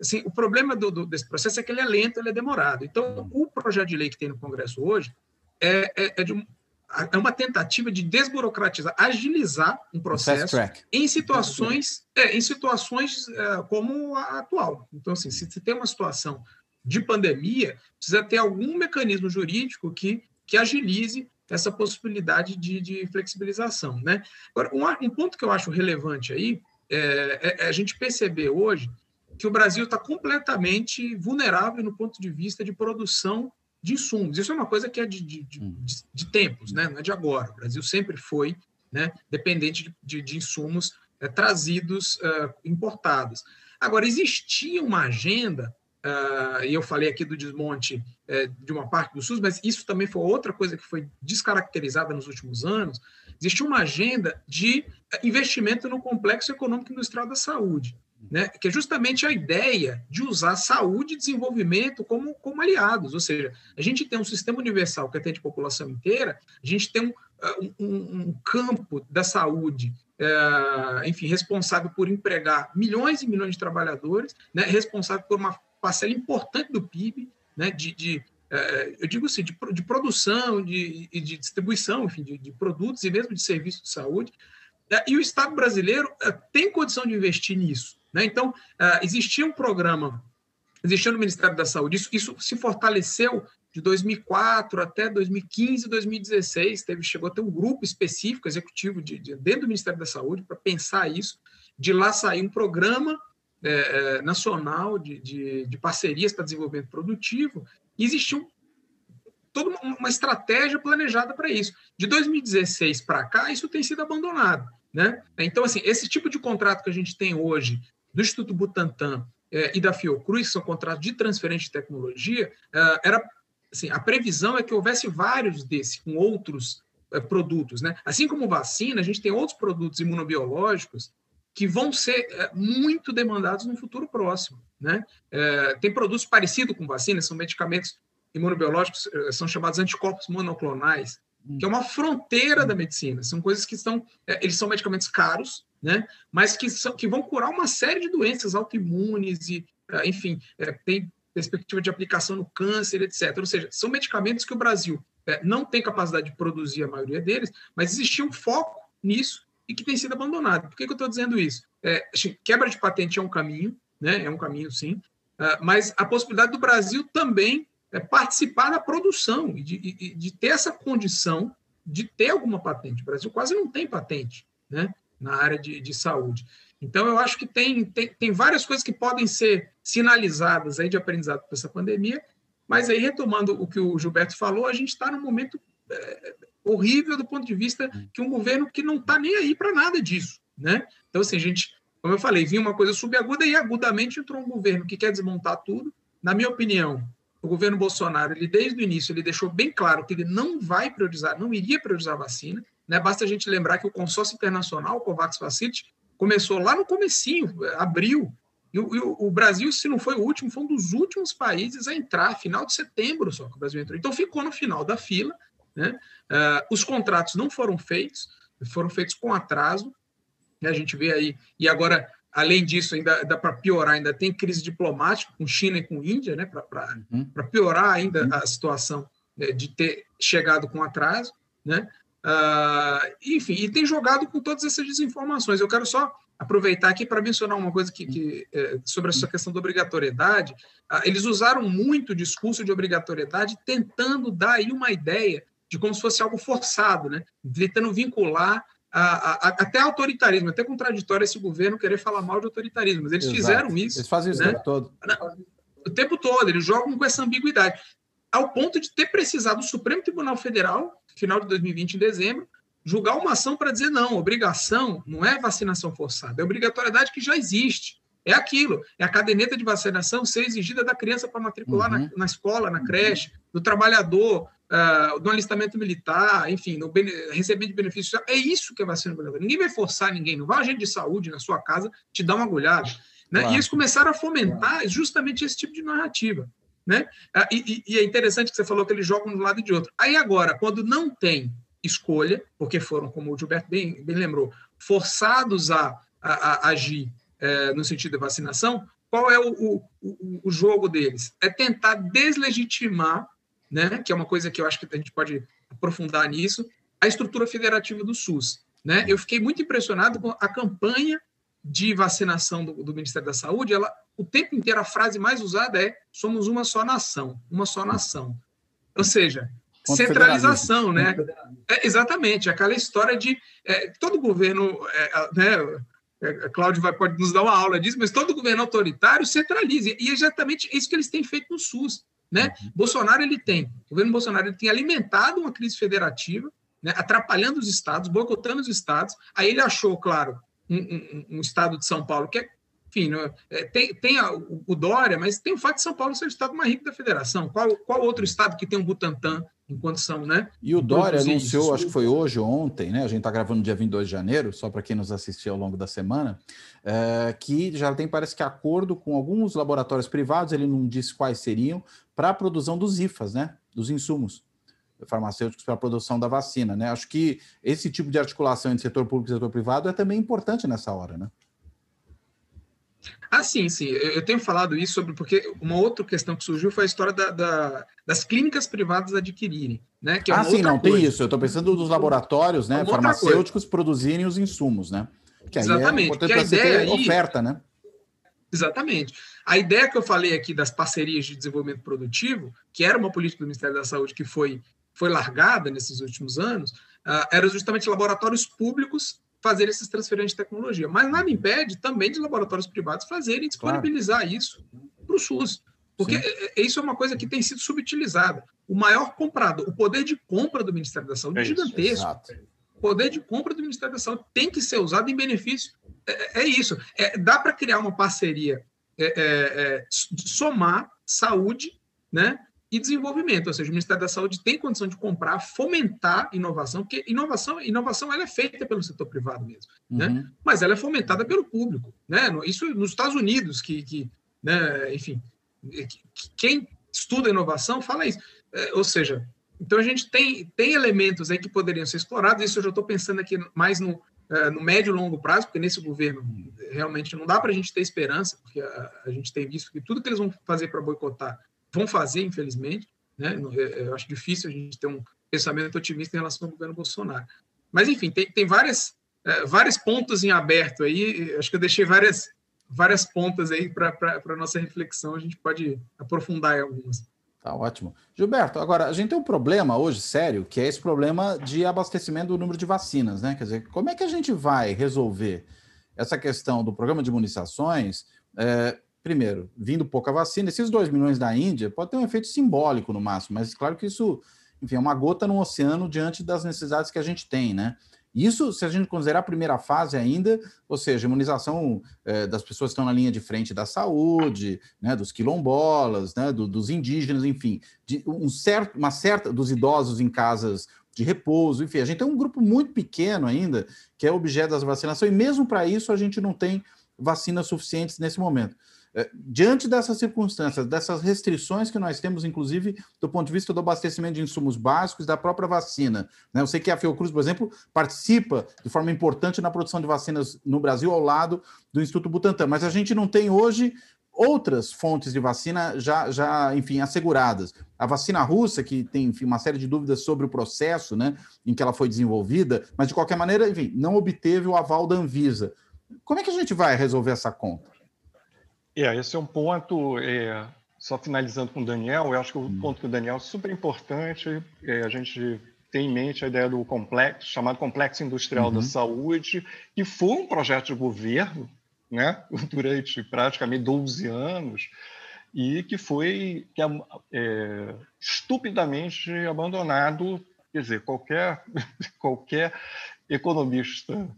assim, o problema do, do, desse processo é que ele é lento, ele é demorado. Então, hum. o projeto de lei que tem no Congresso hoje é, é, é, de é uma tentativa de desburocratizar, agilizar um processo em situações, é, em situações é, como a atual. Então, assim, se você tem uma situação de pandemia, precisa ter algum mecanismo jurídico que, que agilize essa possibilidade de, de flexibilização. Né? Agora, um, um, ponto que eu acho relevante aí é, é, é a gente perceber hoje que o Brasil está completamente vulnerável no ponto de vista de produção de insumos. Isso é uma coisa que é de, de, de, hum. de tempos, né? não é de agora. O Brasil sempre foi né, dependente de, de insumos é, trazidos, é, importados. Agora, existia uma agenda Uh, e eu falei aqui do desmonte uh, de uma parte do SUS, mas isso também foi outra coisa que foi descaracterizada nos últimos anos. Existe uma agenda de investimento no complexo econômico industrial da saúde, né? que é justamente a ideia de usar saúde e desenvolvimento como, como aliados. Ou seja, a gente tem um sistema universal que atende a população inteira, a gente tem um, ah, um, um campo da saúde é, enfim, responsável por empregar milhões e milhões de trabalhadores, né, responsável por uma parcela importante do PIB, né, de, de é, eu digo assim, de, de produção e de, de, distribuição, enfim, de, de, produtos e mesmo de serviços de saúde. É, e o Estado brasileiro é, tem condição de investir nisso. Né? Então, é, existia um programa, existia no Ministério da Saúde, isso, isso se fortaleceu de 2004 até 2015, 2016, teve, chegou a ter um grupo específico, executivo, de dentro do Ministério da Saúde, para pensar isso. De lá sair um programa é, é, nacional de, de, de parcerias para desenvolvimento produtivo, e existiu toda uma, estratégia planejada para isso. De 2016 para cá, isso tem sido abandonado. Né? Então, assim, esse tipo de contrato que a gente tem hoje do Instituto Butantan é, e da Fiocruz, que são contratos de transferência de tecnologia, é, era assim, a previsão é que houvesse vários desses com outros produtos. Né? Assim como vacina, a gente tem outros produtos imunobiológicos que vão ser é, muito demandados no futuro próximo. Né? É, tem produtos parecidos com vacinas, são medicamentos imunobiológicos, é, são chamados anticorpos monoclonais, que é uma fronteira da medicina. São coisas que são, é, eles são medicamentos caros, né? mas que, são, que vão curar uma série de doenças autoimunes e, é, enfim, é, tem perspectiva de aplicação no câncer, etc. Ou seja, são medicamentos que o Brasil não tem capacidade de produzir a maioria deles, mas existia um foco nisso e que tem sido abandonado. Por que, que eu estou dizendo isso? É, quebra de patente é um caminho, né? é um caminho sim, uh, mas a possibilidade do Brasil também é, participar da produção e de, de, de, ter essa condição de ter alguma patente. O Brasil quase não tem patente né, na área de, de saúde. Então, eu acho que tem, tem, tem várias coisas que podem ser sinalizadas aí de aprendizado por essa pandemia, mas aí, retomando o que o Gilberto falou, a gente está num momento é, horrível do ponto de vista que um governo que não está nem aí para nada disso. Né? Então, assim, a gente, como eu falei, vinha uma coisa subaguda e agudamente entrou um governo que quer desmontar tudo. Na minha opinião, o governo Bolsonaro, ele desde o início, ele deixou bem claro que ele não vai priorizar, não iria priorizar a vacina. Né? Basta a gente lembrar que o consórcio internacional, o COVAX Facility, começou lá no comecinho, abril, e o, e o, Brasil, se não foi o último, foi um dos últimos países a entrar, final de setembro só que o Brasil entrou. Então ficou no final da fila, né? Uh, os contratos não foram feitos, foram feitos com atraso, né? a gente vê aí, e agora, além disso, ainda dá para piorar, ainda tem crise diplomática com China e com Índia, né? para uhum. piorar ainda uhum. a situação né? de ter chegado com atraso, né? Uh, enfim, e tem jogado com todas essas desinformações. Eu quero só aproveitar aqui para mencionar uma coisa que, que é, sobre essa questão da obrigatoriedade. Uh, eles usaram muito o discurso de obrigatoriedade, tentando dar aí uma ideia de como se fosse algo forçado, né? tentando vincular a, a, a, até autoritarismo, até contraditório esse governo querer falar mal de autoritarismo, mas eles Exato. fizeram isso. Eles fazem isso né? o tempo todo. O tempo todo, eles jogam com essa ambiguidade, ao ponto de ter precisado o Supremo Tribunal Federal final de 2020, em dezembro, julgar uma ação para dizer não, obrigação não é vacinação forçada, é obrigatoriedade que já existe. É aquilo, é a caderneta de vacinação ser exigida da criança para matricular uhum. na, na, escola, na creche, do trabalhador, uh, do alistamento militar, enfim, no recebimento de benefícios. É isso que é vacina obrigatória. Ninguém vai forçar ninguém, não vai um agente de saúde na sua casa te dar uma agulhada. Né? Claro. E eles começaram a fomentar justamente esse tipo de narrativa. Né? Ah, e, e, é interessante que você falou que eles jogam de um lado e de outro. Aí agora, quando não tem escolha, porque foram, como o Gilberto bem, bem lembrou, forçados a, a, a agir é, no sentido da vacinação, qual é o, o, o, jogo deles? É tentar deslegitimar, né, que é uma coisa que eu acho que a gente pode aprofundar nisso, a estrutura federativa do SUS. Né? Eu fiquei muito impressionado com a campanha de vacinação do, do Ministério da Saúde, ela o tempo inteiro a frase mais usada é somos uma só nação, uma só nação. Ou seja, centralização, né? É, exatamente, aquela história de é, todo governo, é, né? É, Cláudio vai, pode nos dar uma aula disso, mas todo governo autoritário centraliza e é exatamente isso que eles têm feito no SUS, né? Uhum. Bolsonaro ele tem, o governo Bolsonaro ele tem alimentado uma crise federativa, né? atrapalhando os estados, boicotando os estados. Aí ele achou, claro, um, um, um estado de São Paulo que é enfim, né, é, tem, tem a, o Dória, mas tem o fato de São Paulo ser o estado mais rico da federação. Qual, qual outro estado que tem um Butantan enquanto são, né? E o Dória anunciou, isso. acho que foi hoje ou ontem, né? A gente está gravando dia 22 de janeiro, só para quem nos assistiu ao longo da semana, é, que já tem, parece que, acordo com alguns laboratórios privados, ele não disse quais seriam, para a produção dos IFAs, né? Dos insumos farmacêuticos para a produção da vacina, né? Acho que esse tipo de articulação entre setor público e setor privado é também importante nessa hora, né? Ah, sim, sim. Eu tenho falado isso sobre porque uma outra questão que surgiu foi a história da, da, das clínicas privadas adquirirem, né? É ah, sim, não coisa. tem isso. Eu estou pensando dos laboratórios, né, farmacêuticos produzirem os insumos, né? Que aí é Exatamente. É importante a ideia aí... oferta, né? Exatamente. A ideia que eu falei aqui das parcerias de desenvolvimento produtivo, que era uma política do Ministério da Saúde que foi foi largada nesses últimos anos, uh, eram justamente laboratórios públicos fazer essas transferências de tecnologia. Mas nada impede também de laboratórios privados fazerem disponibilizar claro. isso para o SUS. Porque Sim. É, é, isso é uma coisa que tem sido subutilizada. O maior comprador, o poder de compra do Ministério da Saúde é, é gigantesco. Exato. O poder de compra do Ministério da Saúde tem que ser usado em benefício. É, é isso. É, dá para criar uma parceria, é, somar saúde, né? e desenvolvimento, ou seja, o Ministério da Saúde tem condição de comprar, fomentar inovação, porque inovação, inovação ela é feita pelo setor privado mesmo, né? uhum. né? mas ela é fomentada pelo público. Né? Isso nos Estados Unidos, que, que né, enfim, que, quem estuda inovação fala isso. É, ou seja, então a gente tem, tem elementos aí que poderiam ser explorados, isso eu já estou pensando aqui mais no, é, no médio e longo prazo, porque nesse governo realmente não dá para a gente ter esperança, porque a, a gente tem visto que tudo que eles vão fazer para boicotar vão fazer, infelizmente. Né? É, eu acho difícil a gente ter um pensamento otimista em relação ao governo Bolsonaro. Mas, enfim, tem, tem várias, é, vários pontos em aberto aí. Acho que eu deixei várias, várias pontas aí para a nossa reflexão. A gente pode aprofundar em algumas. Tá ótimo. Gilberto, agora, a gente tem um problema hoje sério, que é esse problema de abastecimento do número de vacinas, né? Quer dizer, como é que a gente vai resolver essa questão do programa de imunizações? É, primeiro, vindo pouca vacina, esses 2 milhões da Índia pode ter um efeito simbólico no máximo, mas claro que isso, enfim, é uma gota no oceano diante das necessidades que a gente tem, né? Isso, se a gente considerar a primeira fase ainda, ou seja, imunização é, das pessoas que estão na linha de frente da saúde, né, dos quilombolas, né, do, dos indígenas, enfim, de um certo, uma certa dos idosos em casas de repouso, enfim, a gente tem um grupo muito pequeno ainda que é objeto das vacinações, e mesmo para isso a gente não tem vacinas suficientes nesse momento. É, diante dessas circunstâncias, dessas restrições que nós temos, inclusive do ponto de vista do abastecimento de insumos básicos da própria vacina, né? eu sei que a Fiocruz, por exemplo, participa de forma importante na produção de vacinas no Brasil ao lado do Instituto Butantan, mas a gente não tem hoje outras fontes de vacina já, já enfim, asseguradas. A vacina russa, que tem enfim, uma série de dúvidas sobre o processo né, em que ela foi desenvolvida, mas de qualquer maneira, enfim, não obteve o aval da Anvisa. Como é que a gente vai resolver essa conta? É, esse é um ponto, é, só finalizando com o Daniel, eu acho que o hum. ponto que o Daniel é super importante, é, a gente tem em mente a ideia do complexo, chamado Complexo Industrial uhum. da Saúde, que foi um projeto de governo né, <laughs> durante praticamente 12 anos, e que foi que, é, estupidamente abandonado. Quer dizer, qualquer, <laughs> qualquer economista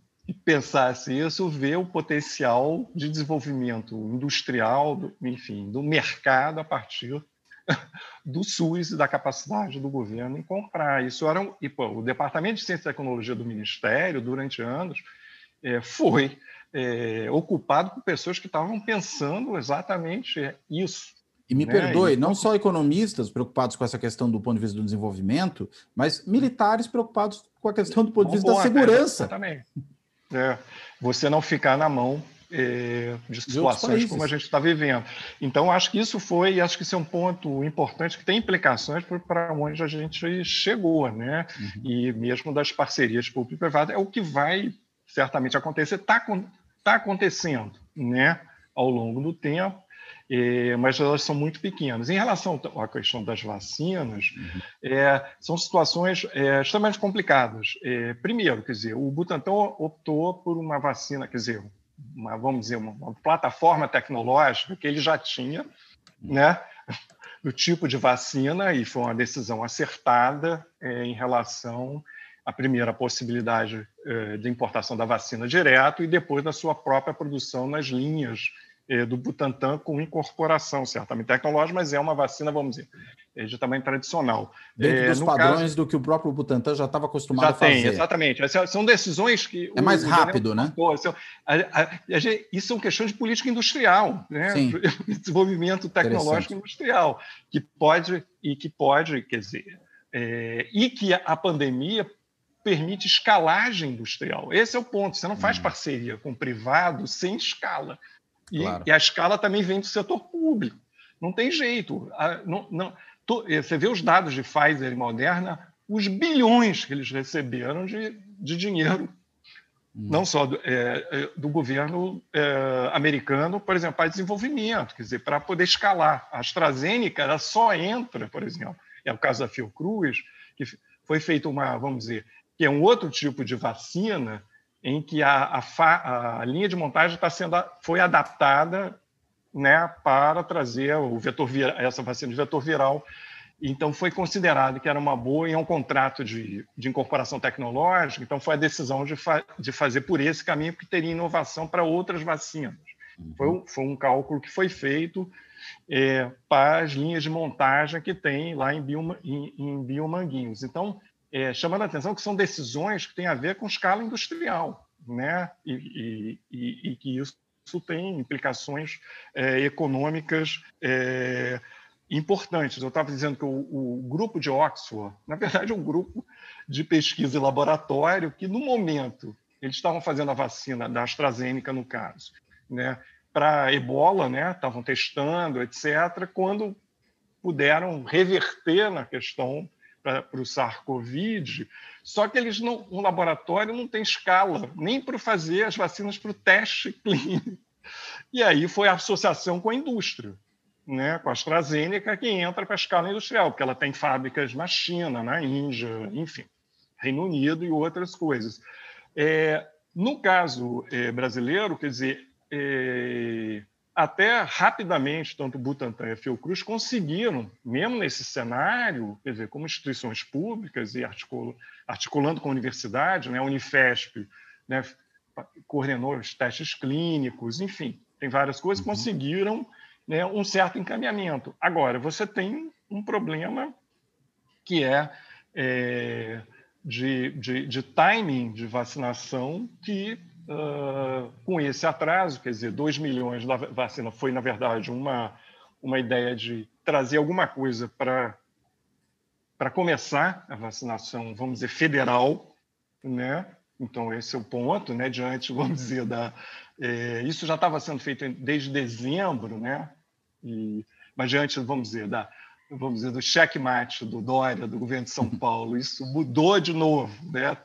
pensasse isso, vê o potencial de desenvolvimento industrial, do, enfim, do mercado a partir do SUS e da capacidade do governo em comprar. Isso era um, e, pô, o Departamento de Ciência e Tecnologia do Ministério, durante anos, é, foi é, ocupado por pessoas que estavam pensando exatamente isso. E me né? perdoe, não só economistas preocupados com essa questão do ponto de vista do desenvolvimento, mas militares preocupados com a questão do ponto de vista da segurança. Exatamente. É, você não ficar na mão é, de situações de como a gente está vivendo. Então, acho que isso foi, acho que isso é um ponto importante que tem implicações para onde a gente chegou, né? Uhum. E mesmo das parcerias público-privadas, é o que vai certamente acontecer, está tá acontecendo, né? Ao longo do tempo, é, mas elas são muito pequenas. Em relação à questão das vacinas, uhum. é, são situações é, extremamente complicadas. É, primeiro, quer dizer, o Butantan optou por uma vacina, quer dizer, uma, vamos dizer, uma, uma plataforma tecnológica que ele já tinha, né? do tipo de vacina, e foi uma decisão acertada é, em relação à primeira possibilidade é, de importação da vacina direto e depois da sua própria produção nas linhas do Butantan com incorporação, certamente tecnológica, mas é uma vacina, vamos dizer, é de tamanho tradicional. Dentro é, dos padrões caso, do que o próprio Butantan já estava acostumado já a fazer. Tem, exatamente. São decisões que... É mais rápido, né? Pô, são, a, a, a, isso são questões de política industrial, né? Sim. <laughs> desenvolvimento tecnológico industrial, que pode, e que pode, quer dizer, é, e que a pandemia permite escalagem industrial. Esse é o ponto. Você não faz hum. parceria com o privado sem escala. E, claro. e, a escala também vem do setor público. Não tem jeito. Não, não, eh, você vê os dados de Pfizer e Moderna, os bilhões que eles receberam de, de dinheiro, hum. não só do, é, do governo é, americano, por exemplo, para desenvolvimento, quer dizer, para poder escalar. A AstraZeneca ela só entra, por exemplo, é o caso da Fiocruz, que foi feita uma, vamos dizer, que é um outro tipo de vacina em que a, a, fa, a linha de montagem está sendo foi adaptada né, para trazer o vetor essa vacina de vetor viral. Então, foi considerado que era uma boa e é um contrato de, de incorporação tecnológica. Então, foi a decisão de, fa, de fazer por esse caminho, porque teria inovação para outras vacinas. Foi, um, foi um cálculo que foi feito é, para as linhas de montagem que tem lá em, Bio, em, em Biomanguinhos. Então, é, chamando a atenção que são decisões que têm a ver com escala industrial, né? e, e, e que isso, isso, tem implicações é, econômicas é, importantes. Eu estava dizendo que o, o, grupo de Oxford, na verdade, é um grupo de pesquisa e laboratório que, no momento, eles estavam fazendo a vacina da AstraZeneca, no caso, né? para ebola, né? estavam testando, etc., quando puderam reverter na questão para o SARS-CoV, só que eles não, um laboratório não tem escala nem para fazer as vacinas para o teste <laughs> clínico. E aí foi a associação com a indústria. né, com a AstraZeneca, que entra para a escala industrial, porque ela tem fábricas na China, na Índia, enfim, Reino Unido e outras coisas. É, no caso é, brasileiro, quer dizer, é, até rapidamente, tanto o Butantan e a Fiocruz conseguiram, mesmo nesse cenário, quer dizer, como instituições públicas e articul, articulando com a universidade, né, a Unifesp né, coordenou os testes clínicos, enfim, tem várias coisas, uhum. conseguiram né, um certo encaminhamento. Agora, você tem um problema que é, é de, de, de, timing de vacinação que, uh, com esse atraso, quer dizer, 2 milhões da vacina foi, na verdade, uma, uma ideia de trazer alguma coisa para para começar a vacinação, vamos dizer, federal, né? Então, esse é o ponto, né? Diante, <laughs> vamos dizer, da, é, isso já estava sendo feito desde dezembro, né? E, mas diante, vamos dizer, da, vamos dizer, do checkmate do Dória, do governo de São Paulo, isso mudou de novo, né?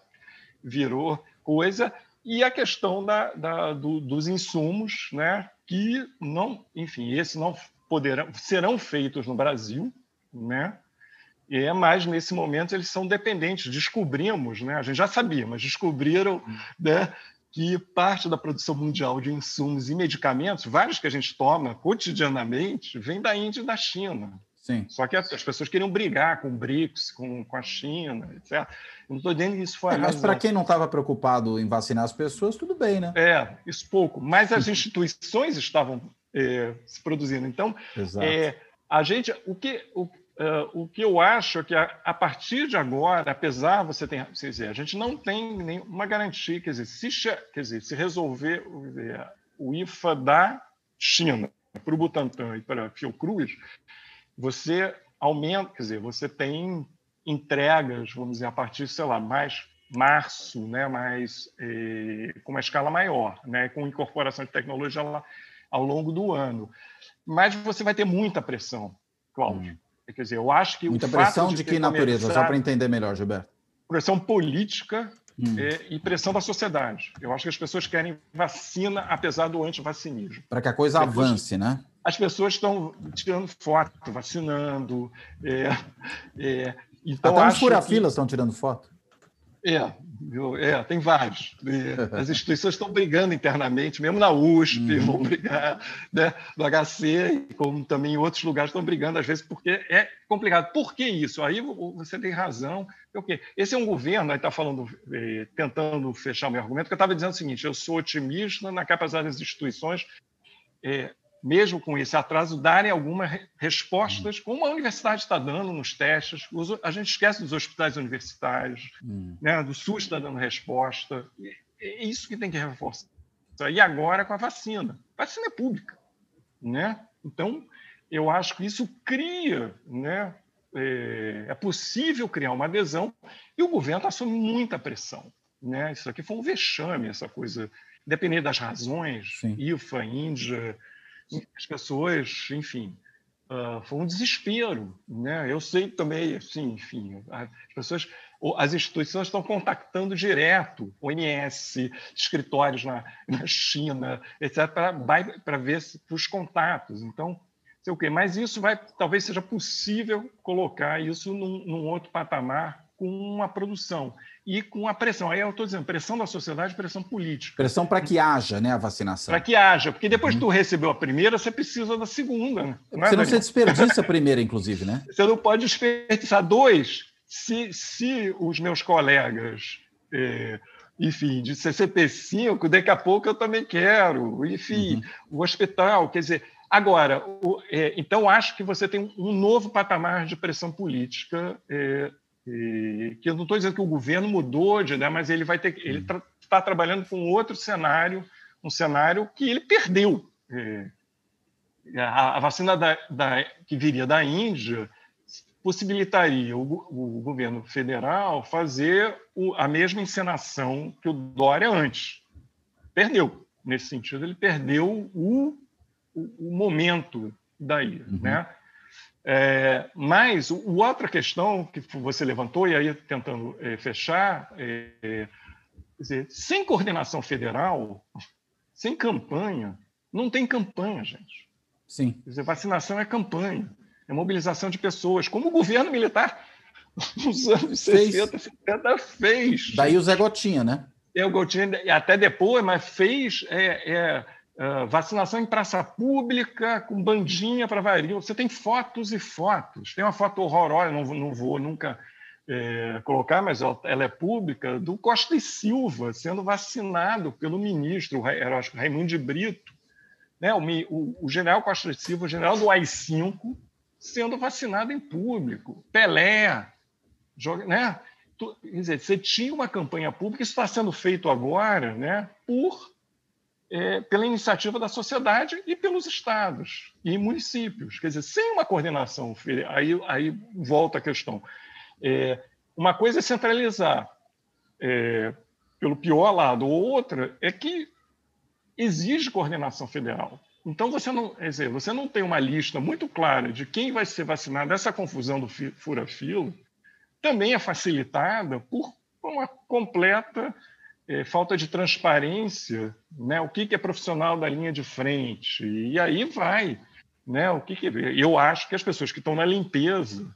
Virou coisa. E a questão da, da do, dos insumos, né? Que não, enfim, esses não poderão, serão feitos no Brasil, né? É, mas nesse momento eles são dependentes. Descobrimos, né? A gente já sabia, mas descobriram, né? que parte da produção mundial de insumos e medicamentos, vários que a gente toma cotidianamente, vem da Índia e da China. Sim. Só que as pessoas queriam brigar com o BRICS, com, com a China, etc. Eu não estou dizendo que isso foi é, Mas para quem não estava preocupado em vacinar as pessoas, tudo bem, né? É, isso pouco. Mas as instituições estavam é, se produzindo. Então, é, a gente, o que, o, Uh, o que eu acho é que a, a, partir de agora, apesar você tem, dizer, a gente não tem nenhuma garantia, quer dizer, se, quer dizer, se resolver o IFA da China para o Butantan e para a Fiocruz, você aumenta, quer dizer, você tem entregas, vamos dizer, a partir, sei lá, mais março, né, mais eh, com uma escala maior, né, com incorporação de tecnologia lá, ao longo do ano. Mas você vai ter muita pressão, Cláudio. Hum Quer dizer, eu acho que Muita pressão de, de que natureza? Só para entender melhor, Gilberto. Pressão política hum. é, e pressão da sociedade. Eu acho que as pessoas querem vacina, apesar do antivacinismo. Para que a coisa avance, né? As pessoas estão tirando foto, vacinando. É, é, então Até os fura-filas estão tirando foto. É, é, tem vários. As instituições estão brigando internamente, mesmo na USP, uhum. vão brigar, né? no HC, como também em outros lugares estão brigando, às vezes, porque é complicado. Por que isso? Aí você tem razão. Okay. Esse é um governo, aí está falando, eh, tentando fechar o meu argumento, que eu estava dizendo o seguinte: eu sou otimista na capacidade das instituições. Eh, mesmo com esse atraso, darem algumas respostas, como a universidade está dando nos testes. A gente esquece dos hospitais universitários, hum. né? do SUS está dando resposta. É isso que tem que reforçar. E agora com a vacina. A vacina é pública. Né? Então, eu acho que isso cria, né? é, é possível criar uma adesão e o governo assume muita pressão. Né? Isso aqui foi um vexame, essa coisa, independente das razões, Sim. IFA, Índia, as pessoas, enfim, uh, foi um desespero, né? Eu sei também, assim, enfim, as pessoas, as instituições estão contactando direto OMS, escritórios na, na China, etc, para ver os contatos. Então, sei o quê. Mas isso vai, talvez seja possível colocar isso num, num outro patamar com uma produção e com a pressão. Aí eu estou dizendo, pressão da sociedade, pressão política. Pressão para que haja né, a vacinação. Para que haja, porque depois uhum. que tu recebeu a primeira, você precisa da segunda. Né? Não é, você não se desperdiça a primeira, inclusive, né? Você não pode desperdiçar. Dois, se, se os meus colegas, é, enfim, de CCP5, daqui a pouco eu também quero, enfim, uhum. o hospital, quer dizer... Agora, o, é, então acho que você tem um novo patamar de pressão política é, e, que eu não estou dizendo que o governo mudou de né, mas ele vai ter ele está tá trabalhando com outro cenário, um cenário que ele perdeu. É, a, a, vacina da, da, que viria da Índia possibilitaria o, o governo federal fazer o, a mesma encenação que o Dória antes. Perdeu. Nesse sentido, ele perdeu o, o, o momento daí. Uhum. Né? É, mas o, outra questão que você levantou, e aí tentando é, fechar, é, dizer, sem coordenação federal, sem campanha, não tem campanha, gente. Sim. Quer dizer, vacinação é campanha, é mobilização de pessoas, como o governo militar <laughs> nos anos fez. 60, 70 fez. Daí o Zé Gotinha, né? É, o Gotinha, até depois, mas fez é, é, uh, vacinação em praça pública, com bandinha para vario. Você tem fotos e fotos. Tem uma foto horrorosa, não, não vou nunca é, colocar, mas ela, ela, é pública, do Costa e Silva sendo vacinado pelo ministro, era, acho, Raimundo de Brito, né? o, o, o general Costa e Silva, o general do AI-5, sendo vacinado em público. Pelé, joga, né? Quer dizer, você tinha uma campanha pública, isso está sendo feito agora né, por, é, pela iniciativa da sociedade e pelos estados e municípios. Quer dizer, sem uma coordenação, aí, aí volta a questão. É, uma coisa é centralizar é, pelo pior lado, outra é que exige coordenação federal. Então você não, quer dizer, você não tem uma lista muito clara de quem vai ser vacinado. Essa confusão do fura-filo também é facilitada por uma completa falta de transparência, né? O que, que é profissional da linha de frente e aí vai, né? O que, que eu acho que as pessoas que estão na limpeza,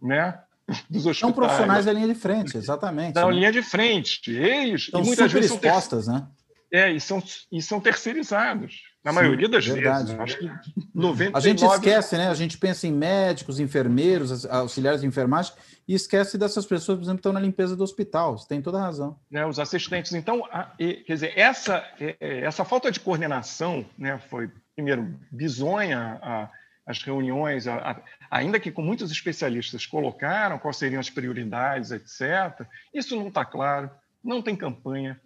né? <laughs> Dos hospitais, São profissionais da linha de frente, exatamente. Da né? linha de frente. Eles, Estão e muitas vezes expostas, são ter... né? É, e são, e são terceirizados. Na Sim, maioria das verdade. vezes. Acho que 99... <laughs> A gente esquece, né? A gente pensa em médicos, enfermeiros, auxiliares de enfermagem, e esquece dessas pessoas, por exemplo, que estão na limpeza do hospital. Você tem toda a razão. Né, os assistentes. Então, a, e, quer dizer, essa, é, é, essa falta de coordenação né, foi, primeiro, bizonha a, as reuniões, a, ainda que com muitos especialistas colocaram quais seriam as prioridades, etc. Isso não está claro, não tem campanha,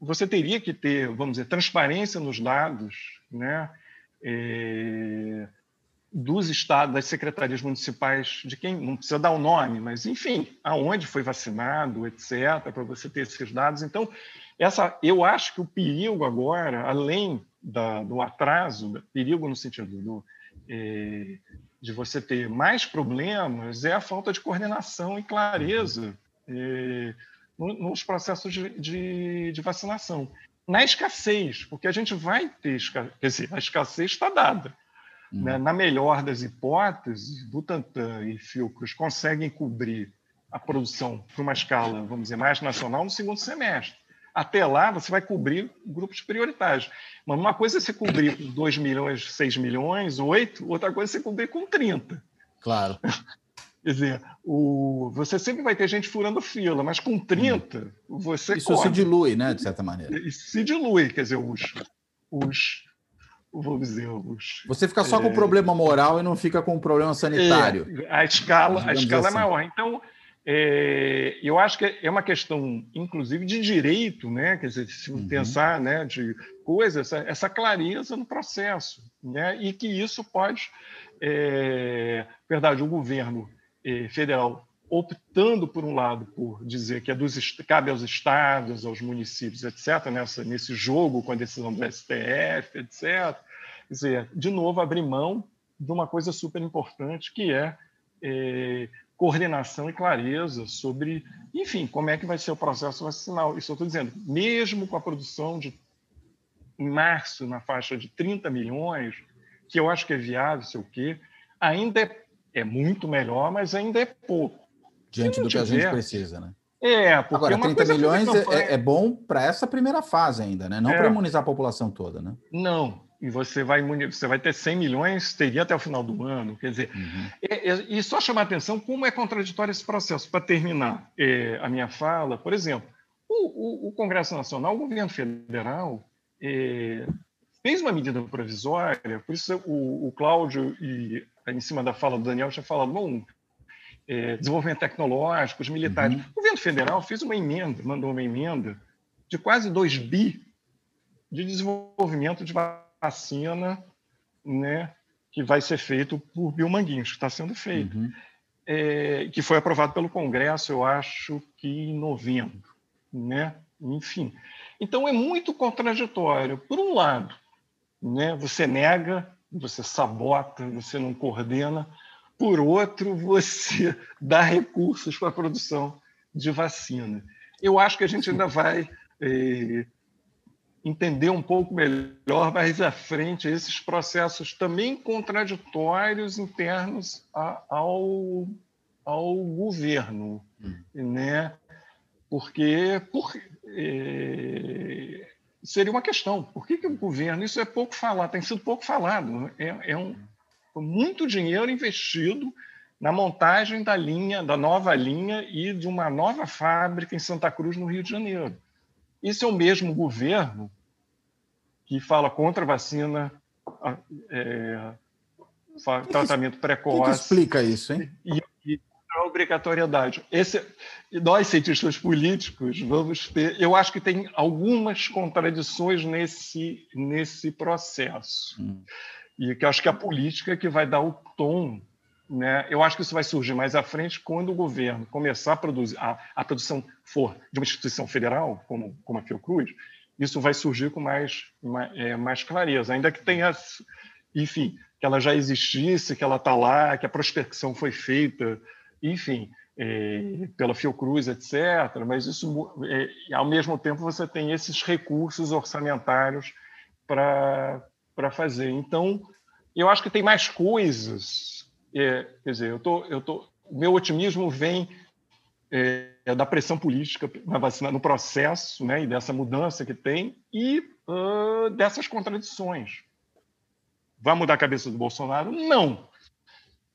você teria que ter, vamos dizer, transparência nos dados, né? É, dos estados, das secretarias municipais, de quem não precisa dar o nome, mas enfim, aonde foi vacinado, etc, para você ter esses dados. Então, essa, eu acho que o perigo agora, além da, do atraso, perigo no sentido do, é, de você ter mais problemas, é a falta de coordenação e clareza. É, nos processos de, de, de, vacinação. Na escassez, porque a gente vai ter escassez, quer dizer, a escassez está dada. Hum. Né? Na melhor das hipóteses, Butantan e Fiocruz conseguem cobrir a produção para uma escala, vamos dizer, mais nacional no segundo semestre. Até lá, você vai cobrir grupos prioritários. Mas uma coisa é você cobrir com 2 milhões, 6 milhões, 8, outra coisa é você cobrir com 30. Claro. <laughs> Quer dizer, o, você sempre vai ter gente furando fila, mas com 30, hum. você. Isso se dilui, né, de certa maneira. Isso se dilui, quer dizer, os. os vou dizer, os. Você fica só é... com o problema moral e não fica com o problema sanitário. É, a escala, a escala é assim. é maior. Então, é, eu acho que é uma questão, inclusive, de direito, né? Quer dizer, se uhum. pensar né, de coisas, essa, essa, clareza no processo, né? E que isso pode. É, verdade, o governo federal optando, por um lado, por dizer que é dos, cabe aos estados, aos municípios, etc., nessa, nesse jogo com a decisão do STF, etc., quer dizer, de novo, abrir mão de uma coisa super importante, que é, é coordenação e clareza sobre, enfim, como é que vai ser o processo vacinal. Isso eu estou dizendo, mesmo com a produção de, em março, na faixa de 30 milhões, que eu acho que é viável, sei o quê, ainda é é muito melhor, mas ainda é pouco. Diante do que a gente precisa, né? É, porque Agora, 30 milhões é, é, bom para essa primeira fase ainda, né? Não é. para imunizar a população toda, né? Não. E você vai, você vai ter 100 milhões, teria até o final do ano. Quer dizer, uhum. é, é, e só chamar a atenção como é contraditório esse processo. Para terminar é, a minha fala, por exemplo, o, o, o, Congresso Nacional, o governo federal, é, fez uma medida provisória, por isso o, o Cláudio e em cima da fala do Daniel, tinha falado, bom, é, desenvolvimento tecnológico, os militares. Uhum. O governo federal fez uma emenda, mandou uma emenda de quase 2 bi de desenvolvimento de vacina, né, que vai ser feito por Biomanguinhos, que está sendo feito, uhum. é, que foi aprovado pelo Congresso, eu acho que em novembro, né? Enfim, então é muito contraditório. Por um lado, né, você nega você sabota, você não coordena. Por outro, você <laughs> dá recursos para a produção de vacina. Eu acho que a gente ainda vai é, entender um pouco melhor mais à frente esses processos também contraditórios internos ao, ao governo, hum. né? Porque por, é, seria uma questão. Por que, que o governo, isso é pouco falado, tem sido pouco falado, é, é um, muito dinheiro investido na montagem da linha, da nova linha e de uma nova fábrica em Santa Cruz, no Rio de Janeiro. Isso é o mesmo governo que fala contra a vacina, é, tratamento precoce. O que, explica isso, hein? E a obrigatoriedade. Esse, nós, cientistas políticos, vamos ter. Eu acho que tem algumas contradições nesse, nesse processo. Hum. E que acho que a política é que vai dar o tom né? Eu acho que isso vai surgir mais à frente quando o governo começar a produzir, a, a produção for de uma instituição federal, como, como a Fiocruz, isso vai surgir com mais, mais, é, mais clareza, ainda que tenha, enfim, que ela já existisse, que ela está lá, que a prospecção foi feita, enfim, é, pela Fiocruz, etc. Mas isso, é, ao mesmo tempo, você tem esses recursos orçamentários para fazer. Então, eu acho que tem mais coisas é, quer dizer, eu tô, eu tô, meu otimismo vem é, da pressão política na vacina, no processo, né, e dessa mudança que tem e uh, dessas contradições. Vai mudar a cabeça do Bolsonaro? Não,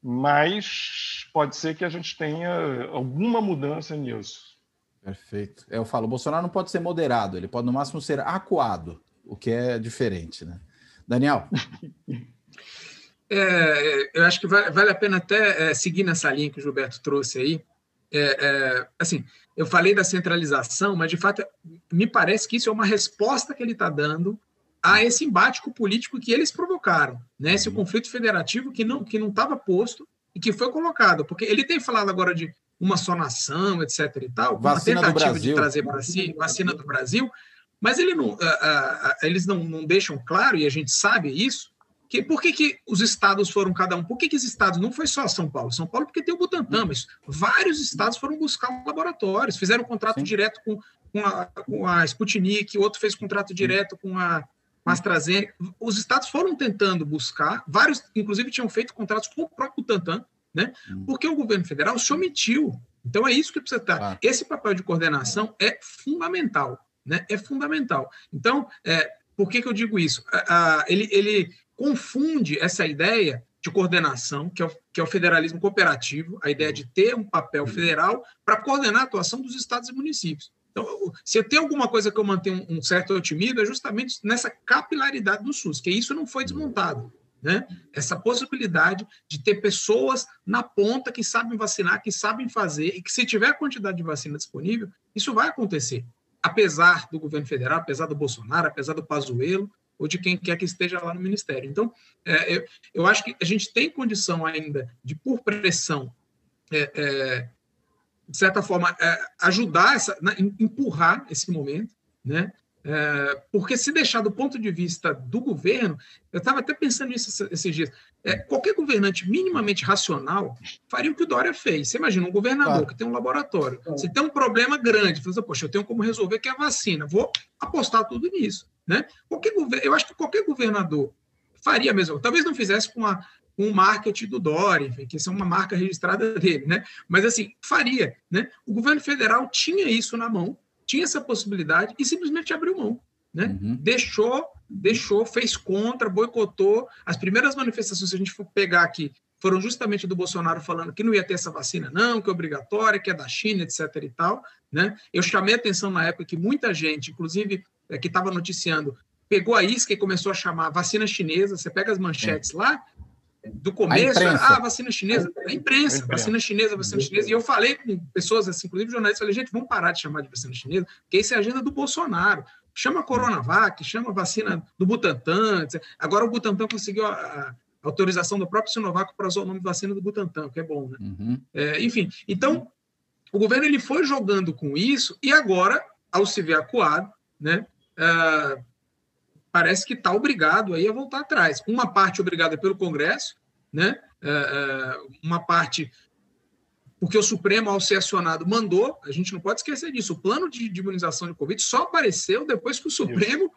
mas pode ser que a gente tenha alguma mudança nisso. Perfeito. Eu falo, o Bolsonaro não pode ser moderado, ele pode no máximo ser acuado, o que é diferente, né? Daniel. <laughs> É, eu acho que vale, vale a pena até é, seguir nessa linha que o Gilberto trouxe aí. É, é, assim, eu falei da centralização, mas de fato me parece que isso é uma resposta que ele está dando a esse embate político que eles provocaram, né? Esse uhum. conflito federativo que não que não estava posto e que foi colocado, porque ele tem falado agora de uma só nação, etc. e tal, vacina uma tentativa de trazer para si vacina do Brasil, mas ele não, eles não, não deixam claro e a gente sabe isso que, por que, que os estados foram cada um? Por que, que os estados? Não foi só São Paulo. São Paulo porque tem o Butantan, mas vários estados foram buscar laboratórios, fizeram um contrato Sim. direto com, com, a, com a Sputnik, outro fez contrato direto com a, com a AstraZeneca. Os estados foram tentando buscar, vários, inclusive, tinham feito contratos com o próprio Butantan, né? porque o governo federal se omitiu. Então, é isso que precisa estar. Ah. Esse papel de coordenação é fundamental. Né? É fundamental. Então, é, por que, que eu digo isso? ele, ele confunde essa ideia de coordenação, que é, o, que é o federalismo cooperativo, a ideia de ter um papel federal para coordenar a atuação dos estados e municípios. Então, se tenho alguma coisa que eu mantenho um certo otimismo, é justamente nessa capilaridade do SUS, que isso não foi desmontado. Né? Essa possibilidade de ter pessoas na ponta que sabem vacinar, que sabem fazer, e que se tiver a quantidade de vacina disponível, isso vai acontecer. Apesar do governo federal, apesar do Bolsonaro, apesar do Pazuello, ou de quem quer que esteja lá no Ministério. Então, é, eu, eu, acho que a gente tem condição ainda de, por pressão, é, é, de certa forma, é, ajudar, essa, né, empurrar esse momento, né? É, porque se deixar do ponto de vista do governo, eu estava até pensando nisso esses dias, é, qualquer governante minimamente racional faria o que o Dória fez. Você imagina um governador claro. que tem um laboratório, você tem um problema grande, você fala, poxa, eu tenho como resolver que é a vacina, vou apostar tudo nisso. Né? Qualquer, eu acho que qualquer governador faria mesmo. Talvez não fizesse com, a, com o marketing do Dória, enfim, que isso é uma marca registrada dele, né? mas assim, faria. Né? O governo federal tinha isso na mão, tinha essa possibilidade e simplesmente abriu mão. Né? Uhum. Deixou, deixou, fez contra, boicotou. As primeiras manifestações, se a gente for pegar aqui, foram justamente do Bolsonaro falando que não ia ter essa vacina, não, que é obrigatória, que é da China, etc. e tal. Né? Eu chamei a atenção na época que muita gente, inclusive é, que estava noticiando, pegou a isca e começou a chamar vacina chinesa. Você pega as manchetes é. lá, do começo, ah, vacina chinesa, a imprensa, vacina chinesa, vacina chinesa. E eu falei com pessoas, assim, inclusive jornalistas, falei, gente, vamos parar de chamar de vacina chinesa, porque isso é a agenda do Bolsonaro. Chama Coronavac, chama vacina do Butantan. Agora o Butantan conseguiu a, a autorização do próprio Sinovac para usar o nome de vacina do Butantan, que é bom, né? Uhum. É, enfim, então, o governo ele foi jogando com isso e agora, ao se ver acuado, né, uh, parece que está obrigado aí a voltar atrás. Uma parte obrigada pelo Congresso, né? Uh, uh, uma parte porque o Supremo, ao ser acionado, mandou, a gente não pode esquecer disso, o plano de, de imunização de Covid só apareceu depois que o Supremo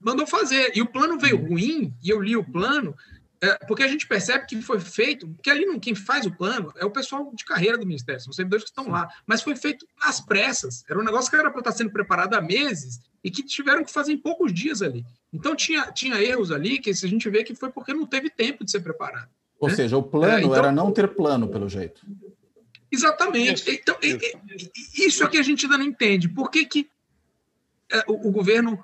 mandou fazer. E o plano veio ruim, e eu li o plano, é, porque a gente percebe que foi feito, porque ali não, quem faz o plano é o pessoal de carreira do Ministério, são os servidores que estão lá, mas foi feito às pressas. Era um negócio que era para estar sendo preparado há meses e que tiveram que fazer em poucos dias ali. Então tinha, tinha erros ali que a gente vê que foi porque não teve tempo de ser preparado. Ou né? seja, o plano é, então, era não ter plano, pelo jeito. Exatamente. Então, isso é que a gente ainda não entende. Por que, que é, o, o governo,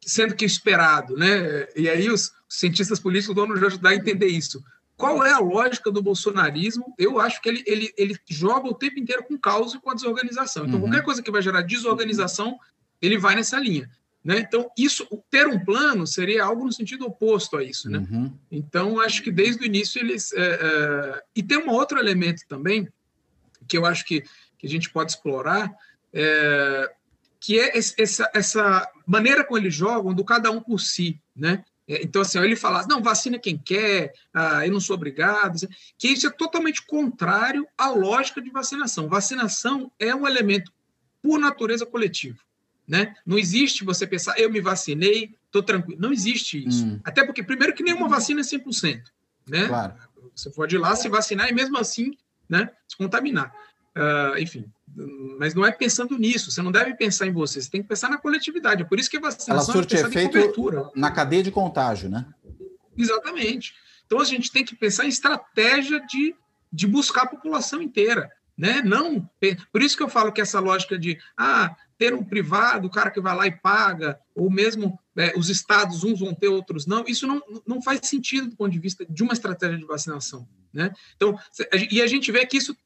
sendo que esperado, né? E aí os cientistas políticos vão nos ajudar a entender isso. Qual é a lógica do bolsonarismo? Eu acho que ele, ele, ele joga o tempo inteiro com caos e com a desorganização. Então, uhum. qualquer coisa que vai gerar desorganização, ele vai nessa linha. Né? Então, isso, ter um plano seria algo no sentido oposto a isso. Né? Uhum. Então, acho que desde o início eles. É, é... E tem um outro elemento também, que eu acho que, que a gente pode explorar, é... que é essa, essa maneira como eles jogam do cada um por si. Né? É, então, assim, ele fala, não, vacina quem quer, ah, eu não sou obrigado, que isso é totalmente contrário à lógica de vacinação. Vacinação é um elemento, por natureza, coletivo. Né? Não existe você pensar, eu me vacinei, estou tranquilo. Não existe isso. Hum. Até porque, primeiro, que nenhuma vacina é 100%. Né? Claro. Você pode ir lá se vacinar e, mesmo assim, né, se contaminar. Uh, enfim, mas não é pensando nisso. Você não deve pensar em você, você tem que pensar na coletividade. É por isso que a vacinação Ela surte é efeito na cadeia de contágio, né? Exatamente. Então a gente tem que pensar em estratégia de, de buscar a população inteira, né? Não, por isso que eu falo que essa lógica de ah, ter um privado, o cara que vai lá e paga, ou mesmo é, os estados uns vão ter, outros não, isso não, não faz sentido do ponto de vista de uma estratégia de vacinação, né? Então, e a gente vê que isso é,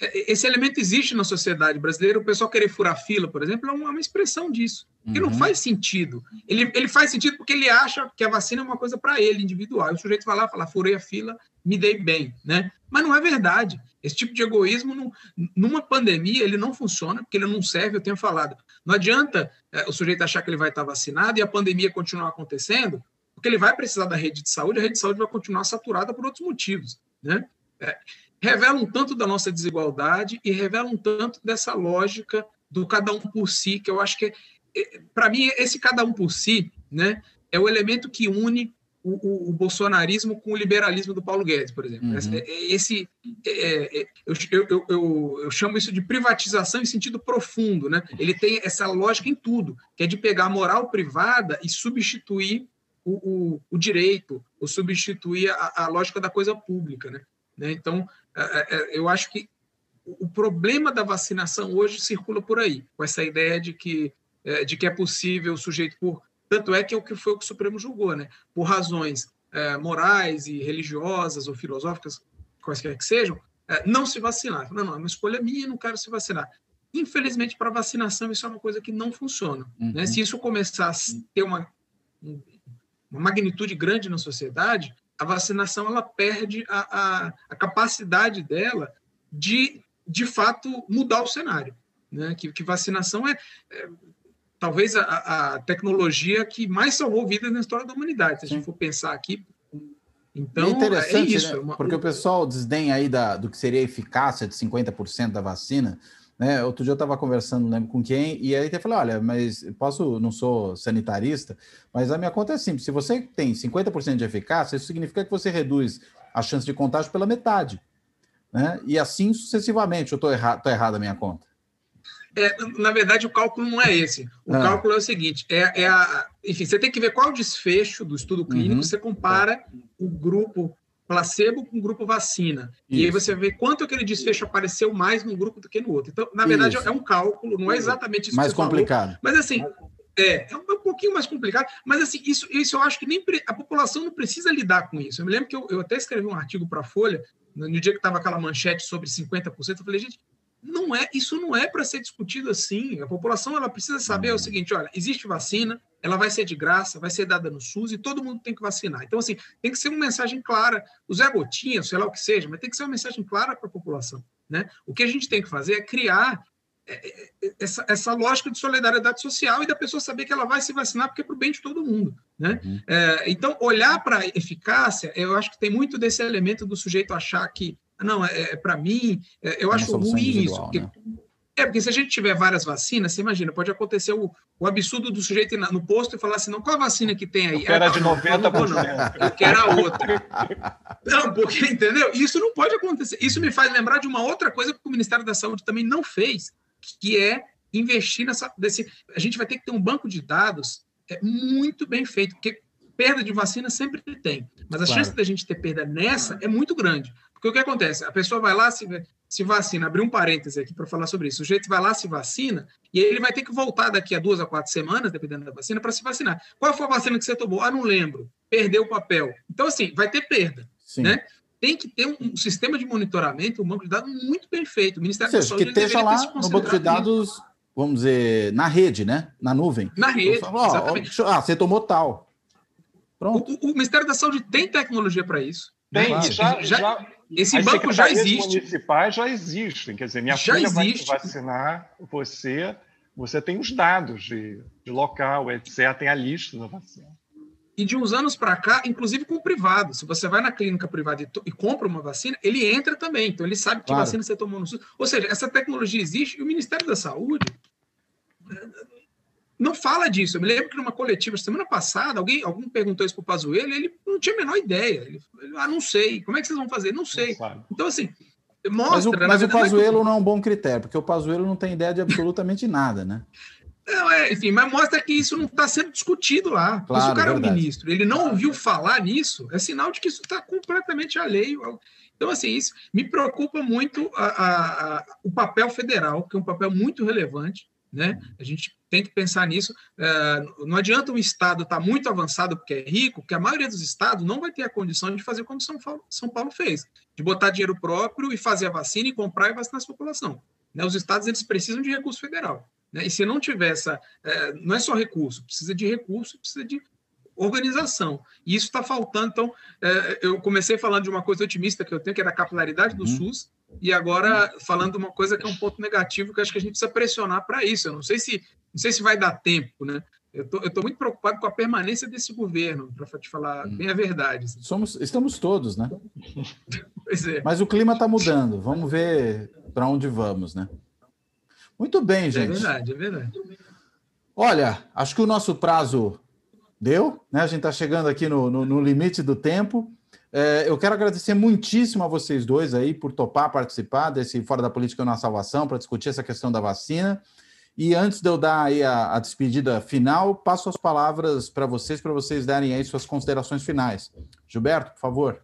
esse elemento existe na sociedade brasileira. O pessoal querer furar fila, por exemplo, é uma, expressão disso. Que uhum. não faz sentido. Ele, ele faz sentido porque ele acha que a vacina é uma coisa para ele, individual. E o sujeito vai lá e fala, furei a fila, me dei bem. Né? Mas não é verdade. Esse tipo de egoísmo, não, numa pandemia, ele não funciona, porque ele não serve, eu tenho falado. Não adianta é, o sujeito achar que ele vai estar vacinado e a pandemia continuar acontecendo, porque ele vai precisar da rede de saúde, a rede de saúde vai continuar saturada por outros motivos. Né? É, revela um tanto da nossa desigualdade e revela um tanto dessa lógica do cada um por si, que eu acho que, é, para mim, esse cada um por si né, é o elemento que une o, o, o bolsonarismo com o liberalismo do Paulo Guedes, por exemplo. Uhum. Esse, é, é, eu, eu, eu, eu, chamo isso de privatização em sentido profundo. Né? Ele tem essa lógica em tudo, que é de pegar a moral privada e substituir o, o direito, ou substituir a, a lógica da coisa pública. Né? Né? Então, é, é, é, eu acho que o problema da vacinação hoje circula por aí, com essa ideia de que, de que é possível o sujeito, por tanto é que é o que foi o que o Supremo julgou, né? por razões morais e religiosas ou filosóficas, quaisquer que sejam, não se vacinar. Não, não, é uma escolha minha, não quero se vacinar. Infelizmente, para vacinação, isso é uma coisa que não funciona. Né? Uhum. Né? Se isso começar a ter uma, uma magnitude grande na sociedade, a vacinação ela perde a, a, a, capacidade dela de, de fato, mudar o cenário. Né? Que, que vacinação é, é talvez a, a, tecnologia que mais salvou vidas na história da humanidade, se a gente for pensar aqui. Então, é interessante, é isso. Né? É porque o pessoal desdenha aí da, do que seria a eficácia de 50% da vacina, né? Outro dia eu estava conversando, não lembro com quem, e aí até falei: olha, mas posso, não sou sanitarista, mas a minha conta é simples: se você tem 50% de eficácia, isso significa que você reduz a chance de contágio pela metade. Né? E assim sucessivamente. Eu estou errado, tô errado a minha conta. É, na verdade, o cálculo não é esse. O ah. cálculo é o seguinte: é, é a, enfim, você tem que ver qual é o desfecho do estudo clínico, uhum. você compara o grupo placebo com grupo vacina. Isso. E aí você vê quanto aquele desfecho apareceu mais num grupo do que no outro. Então, na verdade, isso. é um cálculo, não é exatamente isso mais complicado. Falou, mas assim, é, é um, pouquinho mais complicado, mas assim, isso, isso eu acho que nem a população não precisa lidar com isso. Eu me lembro que eu, eu até escrevi um artigo para a Folha, no, no dia que estava aquela manchete sobre 50%, eu falei, gente, não é, isso não é para ser discutido assim. A população ela precisa saber o seguinte: olha, existe vacina, ela vai ser de graça, vai ser dada no SUS e todo mundo tem que vacinar. Então, assim, tem que ser uma mensagem clara. O Zé Gotinha, sei lá o que seja, mas tem que ser uma mensagem clara para a população. Né? O que a gente tem que fazer é criar é, é, essa, essa lógica de solidariedade social e da pessoa saber que ela vai se vacinar porque é para o bem de todo mundo. Né? Uhum. É, então, olhar para a eficácia, eu acho que tem muito desse elemento do sujeito achar que não, é, é para mim, é, eu é acho ruim isso. Porque, né? É, porque se a gente tiver várias vacinas, você imagina, pode acontecer o, o absurdo do sujeito ir no posto e falar assim, não, qual a vacina que tem aí? Eu quero ah, a de 90%. Não, não, eu quero a outra. Não, porque, entendeu? Isso não pode acontecer. Isso me faz lembrar de uma outra coisa que o Ministério da Saúde também não fez, que é investir nessa... Desse, a gente vai ter que ter um banco de dados é, muito bem feito, porque perda de vacina sempre tem, mas a claro. chance da gente ter perda nessa é muito grande. Porque o que acontece? A pessoa vai lá, se, se vacina, abrir um parêntese aqui para falar sobre isso. O sujeito vai lá, se vacina, e aí ele vai ter que voltar daqui a duas a quatro semanas, dependendo da vacina, para se vacinar. Qual foi a vacina que você tomou? Ah, não lembro. Perdeu o papel. Então, assim, vai ter perda. Sim. Né? Tem que ter um, sistema de monitoramento, um banco de dados muito bem feito. O Ministério seja, da Saúde que esteja lá no banco de dados, vamos dizer, na rede, né? Na nuvem. Na rede, falo, exatamente. ah, você tomou tal. Pronto. O, o, Ministério da Saúde tem tecnologia para isso. Tem, claro. já, já, já, esse banco já existe. municipais já existem. Quer dizer, minha já filha existe. vai vacinar você, você tem os dados de, de local, etc., tem a lista da vacina. E de uns anos para cá, inclusive com o privado. Se você vai na clínica privada e, e, compra uma vacina, ele entra também. Então, ele sabe que claro. vacina você tomou no SUS. Ou seja, essa tecnologia existe e o Ministério da Saúde não fala disso. Eu me lembro que numa coletiva semana passada, alguém, alguém perguntou isso para o Pazuello e ele não tinha a menor ideia. Ele, ele, ah, não sei. Como é que vocês vão fazer? Não sei. Não então, assim, mostra... Mas o, mas o Pazuello não é, é um bom critério, porque o Pazuello não tem ideia de absolutamente nada, né? Não, é, enfim, mas mostra que isso não está sendo discutido lá. Claro, se o cara verdade. é um ministro, ele não ouviu falar nisso, é sinal de que isso está completamente alheio. Então, assim, isso me preocupa muito a, a, a, o papel federal, que é um papel muito relevante, né? A gente tem que pensar nisso. É, não adianta um Estado estar tá muito avançado porque é rico, porque a maioria dos estados não vai ter a condição de fazer como São Paulo, São Paulo fez, de botar dinheiro próprio e fazer a vacina e comprar e vacinar a população. Né? Os estados eles precisam de recurso federal. Né? E se não tiver essa, é, não é só recurso, precisa de recurso, precisa de organização. E isso está faltando. Então, é, eu comecei falando de uma coisa otimista que eu tenho, que é da capilaridade do uhum. SUS, e agora falando de uma coisa que é um ponto negativo, que acho que a gente precisa pressionar para isso. Eu não sei se não sei se vai dar tempo, né? Eu tô, estou muito preocupado com a permanência desse governo, para te falar hum. bem a verdade. Assim. Somos, estamos todos, né? <laughs> pois é. Mas o clima está mudando. Vamos ver para onde vamos, né? Muito bem, é gente. É verdade, é verdade. Olha, acho que o nosso prazo deu, né? A gente está chegando aqui no, no, no limite do tempo. É, eu quero agradecer muitíssimo a vocês dois aí por topar participar desse Fora da Política na Salvação para discutir essa questão da vacina. E antes de eu dar aí a, a despedida final, passo as palavras para vocês, para vocês darem aí suas considerações finais. Gilberto, por favor.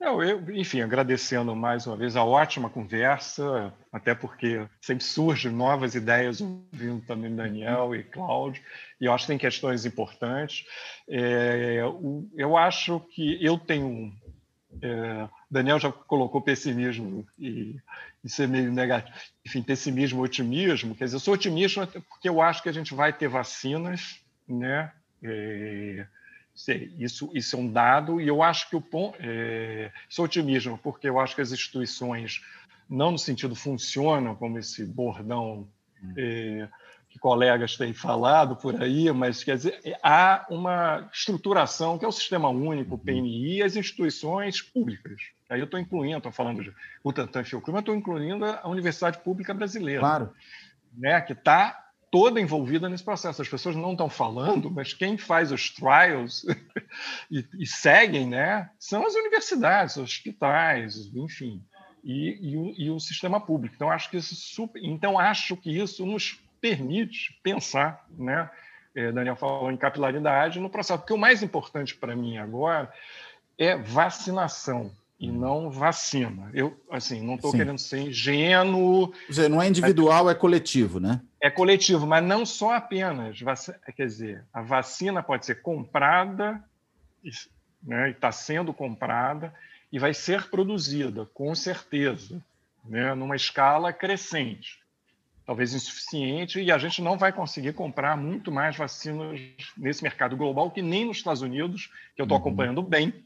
Eu, eu, enfim, agradecendo mais uma vez a ótima conversa, até porque sempre surgem novas ideias, ouvindo também Daniel e Cláudio, e eu acho que tem questões importantes. É, eu acho que eu tenho. É, Daniel já colocou pessimismo e, e ser meio negativo, enfim, pessimismo, otimismo. Quer dizer, eu sou otimista porque eu acho que a gente vai ter vacinas, né? É, isso, isso é um dado, e eu acho que o ponto. É, sou otimismo, porque eu acho que as instituições, não no sentido funcionam, como esse bordão é, que colegas têm falado por aí, mas quer dizer, há uma estruturação que é o sistema único, o PNI, e as instituições públicas. Aí eu estou incluindo, estou falando de Butantan Fiocruz, mas estou incluindo a Universidade Pública Brasileira. Claro. Né, que está toda envolvida nesse processo. As pessoas não estão falando, mas quem faz os trials <laughs> e, e, seguem né, são as universidades, os hospitais, enfim, e, e, o, e, o, sistema público. Então, acho que isso super, então, acho que isso nos permite pensar, né? É, Daniel falou em capilaridade no processo, porque o mais importante para mim agora é vacinação e não vacina. Eu, assim, não estou querendo ser ingênuo. Dizer, não é individual, é coletivo, né? É coletivo, mas não só apenas. Quer dizer, a vacina pode ser comprada, né, está sendo comprada e vai ser produzida, com certeza, né, numa escala crescente. Talvez insuficiente, e a gente não vai conseguir comprar muito mais vacinas nesse mercado global que nem nos Estados Unidos, que eu estou uhum. acompanhando bem,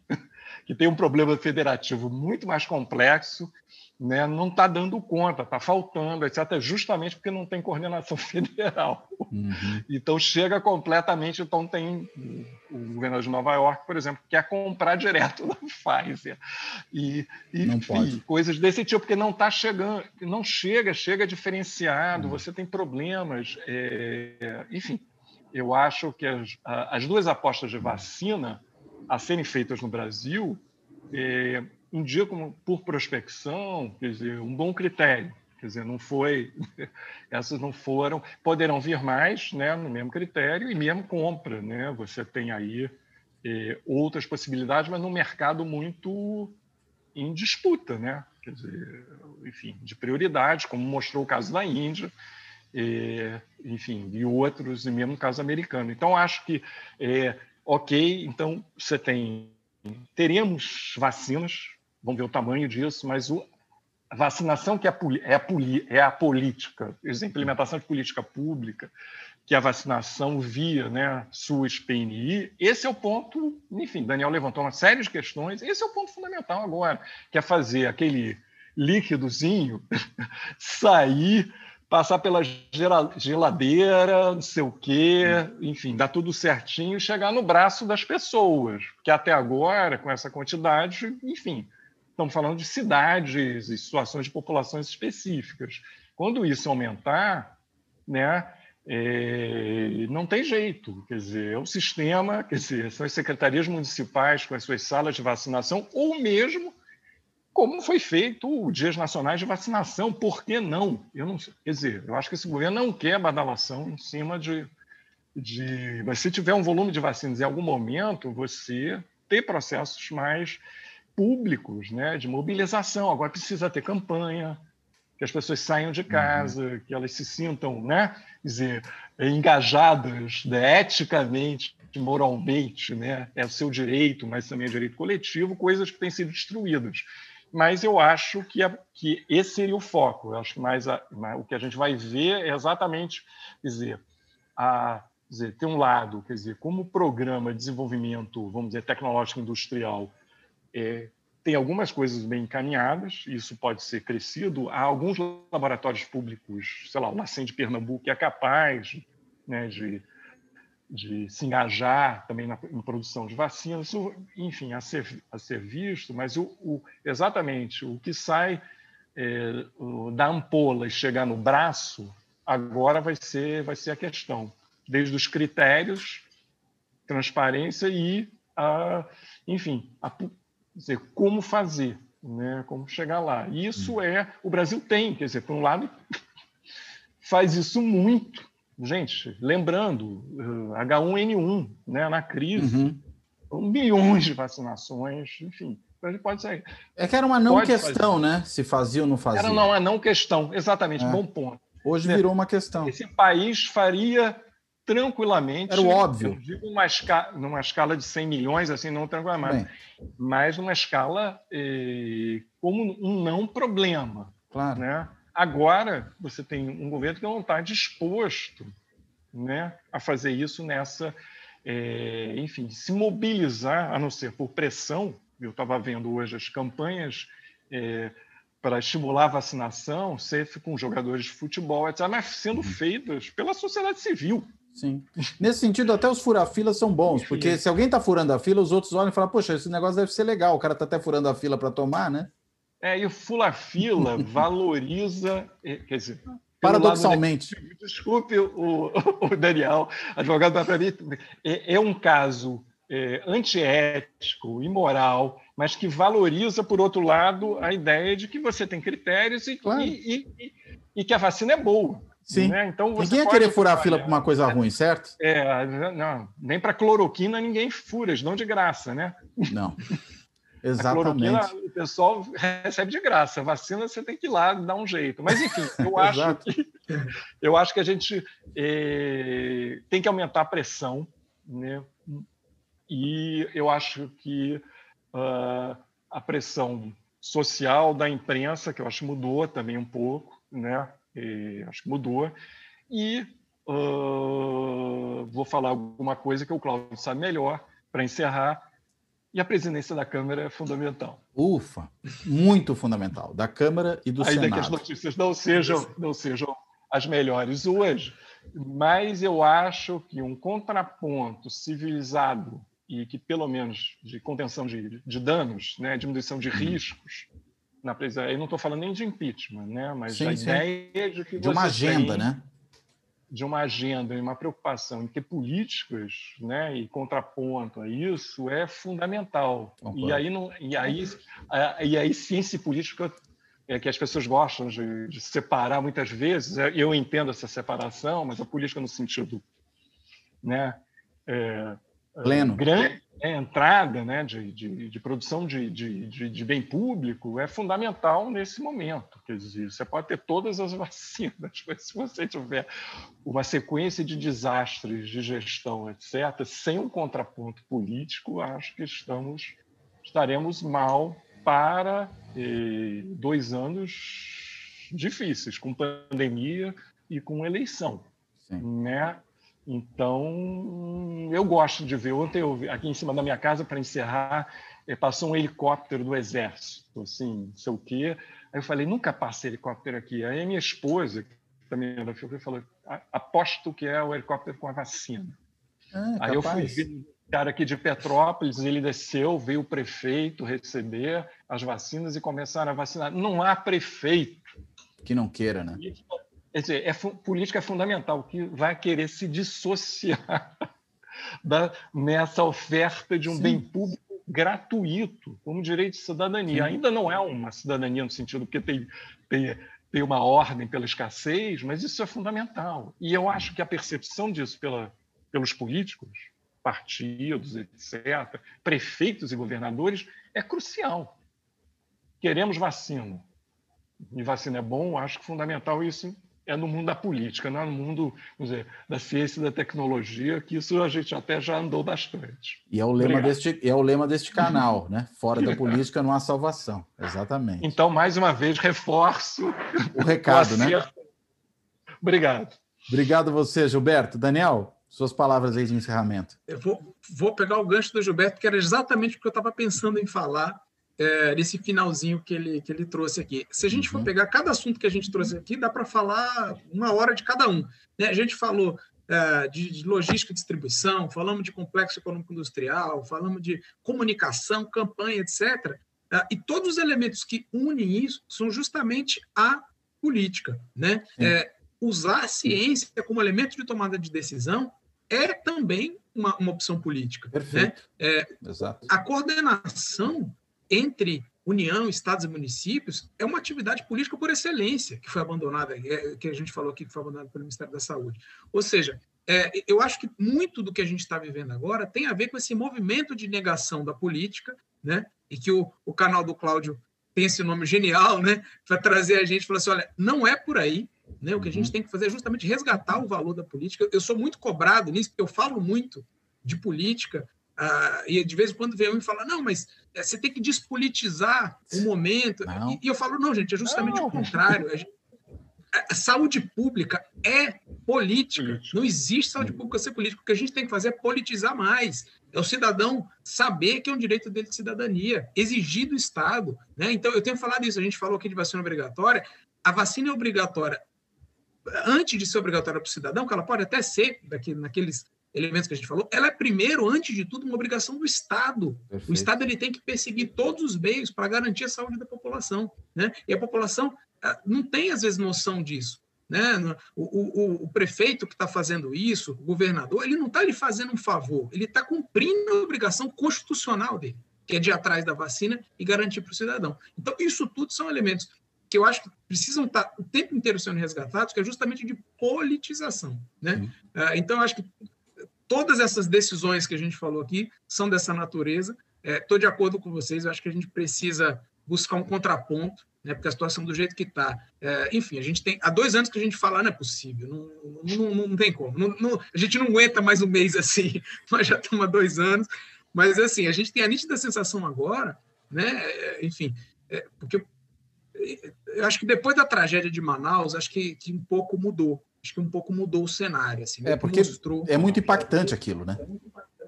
que tem um problema federativo muito mais complexo né, não está dando conta, está faltando, etc., justamente porque não tem coordenação <laughs> federal. Uhum. Então, chega completamente. Então, tem o governador de Nova York, por exemplo, quer comprar direto <laughs> da Pfizer. E, e enfim, coisas desse tipo, porque não está chegando, não chega, chega diferenciado, uhum. você tem problemas. É, enfim, eu acho que as, as duas apostas de vacina a serem feitas no Brasil. É, indicam por prospecção, quer dizer, um bom critério. Quer dizer, não foi, <laughs> essas não foram, poderão vir mais, né, no mesmo critério e mesmo compra, né? Você tem aí eh, outras possibilidades, mas num mercado muito em disputa, né? Quer dizer, enfim, de prioridade, como mostrou o caso da Índia, eh, enfim, e outros, e mesmo no caso americano. Então, acho que, eh, ok, então você tem, teremos vacinas, vamos ver o tamanho disso, mas o, a vacinação que é a, é, a, é a política, a implementação de política pública, que é a vacinação via né, SUS, PNI, esse é o ponto, enfim, Daniel levantou uma série de questões, esse é o ponto fundamental agora, que é fazer aquele líquidozinho <laughs> sair, passar pela geladeira, não sei o quê, enfim, dar tudo certinho e chegar no braço das pessoas, que até agora, com essa quantidade, enfim, estamos falando de cidades e situações de populações específicas. Quando isso aumentar, né, é, não tem jeito, quer dizer, é o sistema, quer dizer, são as secretarias municipais com as suas salas de vacinação, ou mesmo como foi feito o Dias Nacionais de Vacinação, por que não? Eu não quer dizer, eu acho que esse governo não quer badalação em cima de, de. Mas se tiver um volume de vacinas em algum momento, você ter processos mais públicos né, de mobilização. Agora precisa ter campanha, que as pessoas saiam de uhum. casa, uhum. que elas se sintam né, dizer, engajadas né, eticamente, moralmente, né, é o seu direito, mas também é direito coletivo, coisas que têm sido destruídas. Mas eu acho que, a, que esse seria o foco. Eu acho que mais a, o que a gente vai ver é exatamente dizer, a, dizer, tem um lado, quer dizer, como o programa de desenvolvimento, vamos dizer, tecnológico industrial é, tem algumas coisas bem encaminhadas, isso pode ser crescido. Há alguns laboratórios públicos, sei lá, o Nascem de Pernambuco é capaz né, de, de se engajar também na, na, produção de vacinas, isso, enfim, a ser, a ser visto, mas o, o exatamente o que sai é, o, da ampola e chegar no braço, agora vai ser, vai ser a questão, desde os critérios, transparência e, a, enfim, a, dizer, como fazer, né? como chegar lá. Isso hum. é, o Brasil tem, quer dizer, por um lado, <laughs> faz isso muito. Gente, lembrando, H1N1, né, na crise, uhum. milhões de vacinações, enfim, a gente pode sair. É que era uma não pode questão, fazer. né? Se fazia ou não fazia. Era uma não questão, exatamente, é. bom ponto. Hoje virou uma questão. Esse país faria tranquilamente. Era o óbvio. digo numa, escala, numa escala de 100 milhões, assim, não tranquilamente, Bem. mas numa escala eh, como um não problema. Claro. Né? Agora, você tem um governo que não está disposto né, a fazer isso nessa. Eh, enfim, se mobilizar, a não ser por pressão. Eu estava vendo hoje as campanhas. Eh, para estimular a vacinação, seja com jogadores de futebol, etc., mas sendo uhum. feitas pela sociedade civil. Sim. Nesse sentido, até os fura-filas são bons, porque se alguém está furando a fila, os outros olham e falam, poxa, esse negócio deve ser legal, o cara está até furando a fila para tomar, né? É, e o fura-fila <laughs> valoriza, eh, quer dizer... Paradoxalmente. Lado, desculpe o, o Daniel, advogado, para mim, é, é um caso é, antiético, imoral, mas que valoriza, por outro lado, a ideia de que você tem critérios e, claro. e, e, e que a vacina é boa. Sim. Né? Então, ninguém ia querer furar a fila para uma coisa ruim, certo? É, não, nem para cloroquina ninguém fura, dão de graça, né? Não. <laughs> Exatamente. o pessoal recebe de graça. Vacina você tem que ir lá dar um jeito. Mas, enfim, eu <laughs> acho que, eu acho que a gente é, tem que aumentar a pressão, né? E eu acho que uh, a pressão social da imprensa, que eu acho que mudou também um pouco, né? E acho que mudou. E uh, vou falar alguma coisa que o Cláudio sabe melhor para encerrar. E a presidência da Câmara é fundamental. Ufa, muito fundamental, da Câmara e do Ainda Senado. que as notícias não sejam, não sejam as melhores hoje, mas eu acho que um contraponto civilizado e que, pelo menos, de contenção de, de danos, né, diminuição de riscos, na presidência, eu não estou falando nem de impeachment, né, mas Sim, a sim. ideia de que De uma agenda, tem- né? De uma agenda e uma preocupação em ter políticas né, e contraponto a isso é fundamental. Concordo. E aí, não, e, aí, a- e aí ciência e política é que as pessoas gostam de, de separar muitas vezes, é, eu entendo essa separação, mas a política no sentido né, é, Pleno. grande né, entrada né, de, de, de produção de, de, de, bem público é fundamental nesse momento. Quer dizer, você pode ter todas as <laughs> vacinas, mas se você tiver uma sequência de desastres de gestão, etc., sem um contraponto político, acho que estamos estaremos mal para eh, dois anos difíceis, com pandemia e com eleição Sim. né? Então, eu gosto de ver. Ontem, eu vi, aqui em cima da minha casa, para encerrar, eh, passou um helicóptero do Exército, assim, não sei o quê. Aí eu falei, nunca passa helicóptero aqui. Aí a minha esposa, que também é da Fiocruz, falou, "A- aposto que é o helicóptero com a vacina. Ah, Aí eu fui capaz. ver um cara aqui de Petrópolis, ele desceu, veio o prefeito receber as vacinas e começaram a vacinar. Não há prefeito Que não queira, né? Quer dizer, é, política é fundamental, que vai querer se dissociar <laughs> da, nessa oferta de um Sim. bem público gratuito, como direito de cidadania. Sim. Ainda não é uma cidadania no sentido que tem, tem, tem uma ordem pela escassez, mas isso é fundamental. E eu acho que a percepção disso pela, pelos políticos, partidos, etc., prefeitos e governadores, é crucial. Queremos vacina. E vacina é bom, acho que fundamental isso é no mundo da política, não é no mundo vamos dizer, da ciência e da tecnologia, que isso a gente até já andou bastante. E é o lema Obrigado. deste, é o lema deste canal, né? Fora da <laughs> política não há salvação. Exatamente. Então, mais uma vez, reforço O recado, o né? Obrigado. Obrigado a você, Gilberto. Daniel, suas palavras aí de encerramento. Eu vou, vou pegar o gancho do Gilberto, que era exatamente o que eu estava pensando em falar é, nesse finalzinho que ele, que ele trouxe aqui. Se a gente Uhum. for pegar cada assunto que a gente trouxe aqui, dá para falar uma hora de cada um. né? A gente falou é, de, de logística e distribuição, falamos de complexo econômico industrial, falamos de comunicação, campanha, etc. É, e todos os elementos que unem isso são justamente a política. Né? É, usar a ciência como elemento de tomada de decisão é também uma, uma opção política. Né? Perfeito. É, Exato. a coordenação entre União, estados e municípios é uma atividade política por excelência que foi abandonada, é, que a gente falou aqui que foi abandonada pelo Ministério da Saúde. Ou seja, é, eu acho que muito do que a gente está vivendo agora tem a ver com esse movimento de negação da política, né? E que o, o canal do Cláudio tem esse nome genial, né? Para trazer a gente e falar assim: olha, não é por aí. Né? O que a gente Uhum. tem que fazer é justamente resgatar o valor da política. Eu sou muito cobrado nisso, porque eu falo muito de política, ah, e de vez em quando vem um e fala: não, mas eh, você tem que despolitizar o momento. E, e eu falo: não, gente, é justamente Não. o contrário. A, gente- a- saúde pública é política. Não existe saúde pública sem política. O que a gente tem que fazer é politizar mais. É o cidadão saber que é um direito dele de cidadania, exigir do Estado. Né? Então, eu tenho falado isso, a gente falou aqui de vacina obrigatória. A vacina é obrigatória antes de ser obrigatória para o cidadão, que ela pode até ser daqui, naqueles elementos que a gente falou, ela é primeiro, antes de tudo, uma obrigação do Estado. Perfeito. O Estado ele tem que perseguir todos os meios para garantir a saúde da população. Né? E a população ah, não tem, às vezes, noção disso. Né? O, o, o prefeito que está fazendo isso, o governador, ele não está lhe fazendo um favor, ele está cumprindo a obrigação constitucional dele, que é de ir atrás da vacina e garantir para o cidadão. Então, isso tudo são elementos que eu acho que precisam estar o tempo inteiro sendo resgatados, que é justamente de politização. Né? Ah, então, eu acho que todas essas decisões que a gente falou aqui são dessa natureza. Estou de acordo com vocês, eu acho que a gente precisa buscar um contraponto, né, porque a situação do jeito que está. enfim, a gente tem. Há dois anos que a gente fala, "Ah, não é possível, não, não, não, não tem como. Não, a gente não aguenta mais um mês assim, <laughs> nós já estamos há dois anos. Mas, assim, a gente tem a nítida sensação agora, né, é, enfim, é, porque eu acho que depois da tragédia de Manaus, acho que, que um pouco mudou. Acho que um pouco mudou o cenário. Assim, É, porque mostrou... É muito impactante aquilo, né?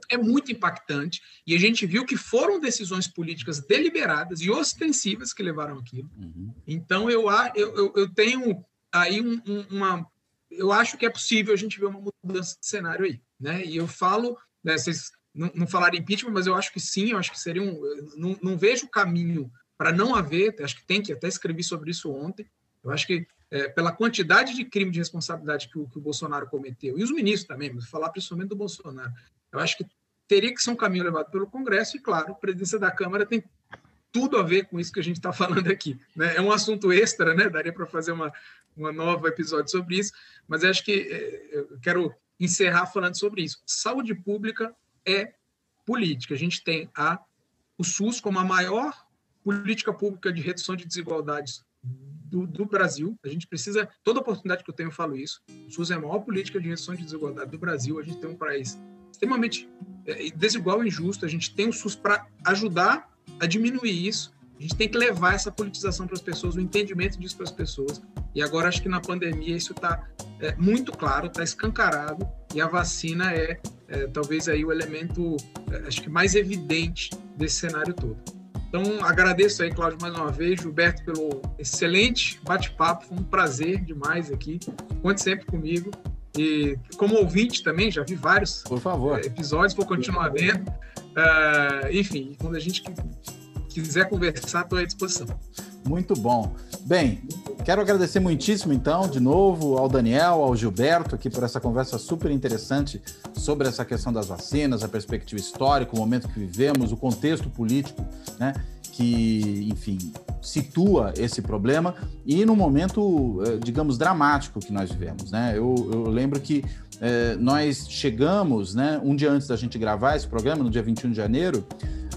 é muito impactante e a gente viu que foram decisões políticas deliberadas e ostensivas que levaram aquilo. Uhum. Então eu, eu, eu tenho aí um, um, uma, eu acho que é possível a gente ver uma mudança de cenário aí, né? E eu falo, né, vocês não, não falaram impeachment, mas eu acho que sim, eu acho que seria um, não, não vejo caminho para não haver, acho que tem que até escrevi sobre isso ontem. Eu acho que é, pela quantidade de crime de responsabilidade que o, que o Bolsonaro cometeu, e os ministros também, mas falar principalmente do Bolsonaro, eu acho que teria que ser um caminho levado pelo Congresso, e claro, a presidência da Câmara tem tudo a ver com isso que a gente está falando aqui. Né? É um assunto extra, né? daria para fazer uma, uma nova episódio sobre isso, mas acho que é, eu quero encerrar falando sobre isso. Saúde pública é política. A gente tem a, o SUS como a maior política pública de redução de desigualdades do, do, Brasil. A gente precisa, toda oportunidade que eu tenho, eu falo isso. O SUS é a maior política de redução de desigualdade do Brasil. A gente tem um país extremamente é, desigual e injusto. A gente tem o SUS para ajudar a diminuir isso. A gente tem que levar essa politização para as pessoas, o entendimento disso para as pessoas. E agora acho que na pandemia isso está é, muito claro, está escancarado. E a vacina é, é, talvez aí o elemento, é, acho que mais evidente desse cenário todo. Então, agradeço aí, Cláudio, mais uma vez, Gilberto, pelo excelente bate-papo. Foi um prazer demais aqui. Conte sempre comigo. E como ouvinte também, já vi vários Por favor. Eh, episódios, vou continuar vendo. Uh, enfim, quando a gente quiser conversar, estou à disposição. Muito bom. Bem, quero agradecer muitíssimo, então, de novo, ao Daniel, ao Gilberto, aqui por essa conversa super interessante sobre essa questão das vacinas, a perspectiva histórica, o momento que vivemos, o contexto político, né? Que, enfim, situa esse problema e no momento, eh, digamos, dramático que nós vivemos, né? Eu, eu lembro que eh, nós chegamos, né, um dia antes da gente gravar esse programa, no dia 21 de janeiro,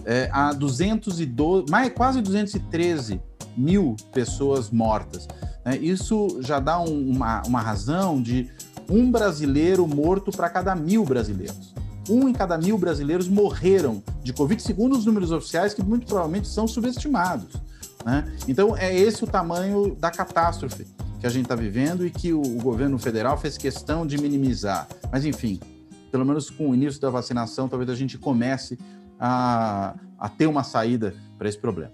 eh, a 212, mais, quase 213 mil pessoas mortas. Né? Isso já dá um, uma, uma razão de um brasileiro morto para cada mil brasileiros. Um em cada mil brasileiros morreram de Covid, segundo os números oficiais, que muito provavelmente são subestimados. Né? Então, é esse o tamanho da catástrofe que a gente está vivendo e que o, o governo federal fez questão de minimizar. Mas, enfim, pelo menos com o início da vacinação, talvez a gente comece a, a ter uma saída para esse problema.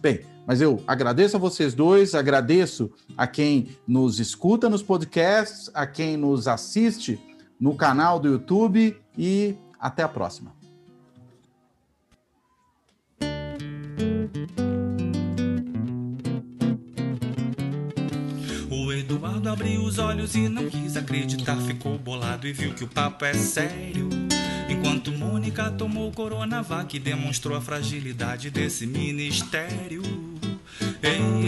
Bem, mas eu agradeço a vocês dois, agradeço a quem nos escuta nos podcasts, a quem nos assiste no canal do YouTube e até a próxima. O Eduardo abriu os olhos e não quis acreditar, ficou bolado e viu que o papo é sério. Enquanto Mônica tomou Coronavac demonstrou a fragilidade desse ministério.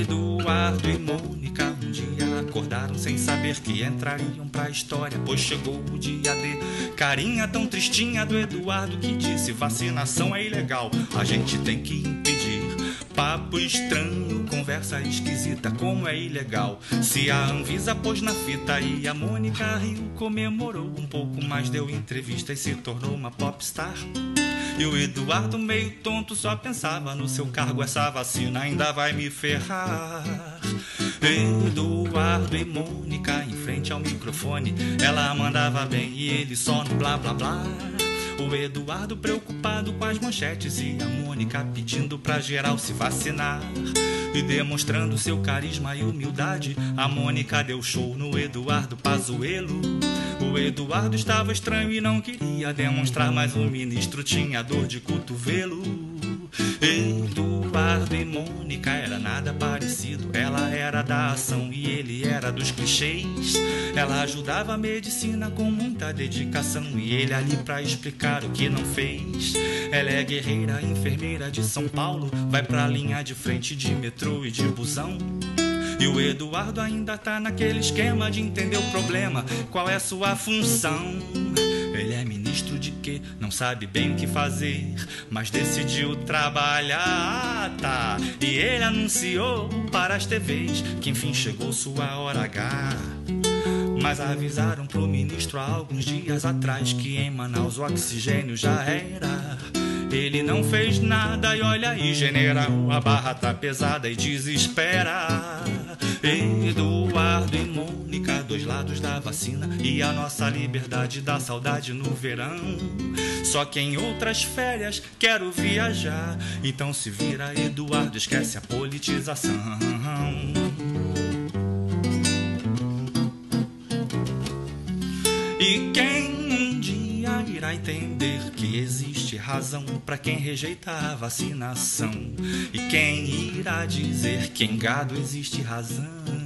Eduardo e Mônica um dia acordaram sem saber que entrariam pra história, pois chegou o dia de carinha tão tristinha do Eduardo que disse: vacinação é ilegal, a gente tem que impedir. Papo estranho, conversa esquisita, como é ilegal. Se a Anvisa pôs na fita e a Mônica riu, comemorou um pouco mais, deu entrevista e se tornou uma popstar. E o Eduardo, meio tonto, só pensava no seu cargo: essa vacina ainda vai me ferrar. Eduardo e Mônica em frente ao microfone. Ela mandava bem e ele só no blá blá blá. O Eduardo preocupado com as manchetes e a Mônica pedindo pra geral se vacinar. E demonstrando seu carisma e humildade, a Mônica deu show no Eduardo Pazuelo. O Eduardo estava estranho e não queria demonstrar, mas o ministro tinha dor de cotovelo. Eduardo e Mônica era nada parecido. Ela era da ação e ele era dos clichês. Ela ajudava a medicina com muita dedicação e ele ali pra explicar o que não fez. Ela é guerreira, enfermeira de São Paulo, vai pra linha de frente de metrô e de busão. E o Eduardo ainda tá naquele esquema de entender o problema, qual é sua função. Ele é ministro de quê? Não sabe bem o que fazer, mas decidiu trabalhar, tá? E ele anunciou para as TVs que enfim chegou sua hora H. Mas avisaram pro ministro há alguns dias atrás que em Manaus o oxigênio já era. Ele não fez nada e olha aí, general, a barra tá pesada e desespera. Eduardo e Mônica, dois lados da vacina e a nossa liberdade da saudade no verão. Só que em outras férias quero viajar, então se vira Eduardo, esquece a politização. E quem um dia irá entender que existe razão para quem rejeita a vacinação? E quem irá dizer que em gado existe razão?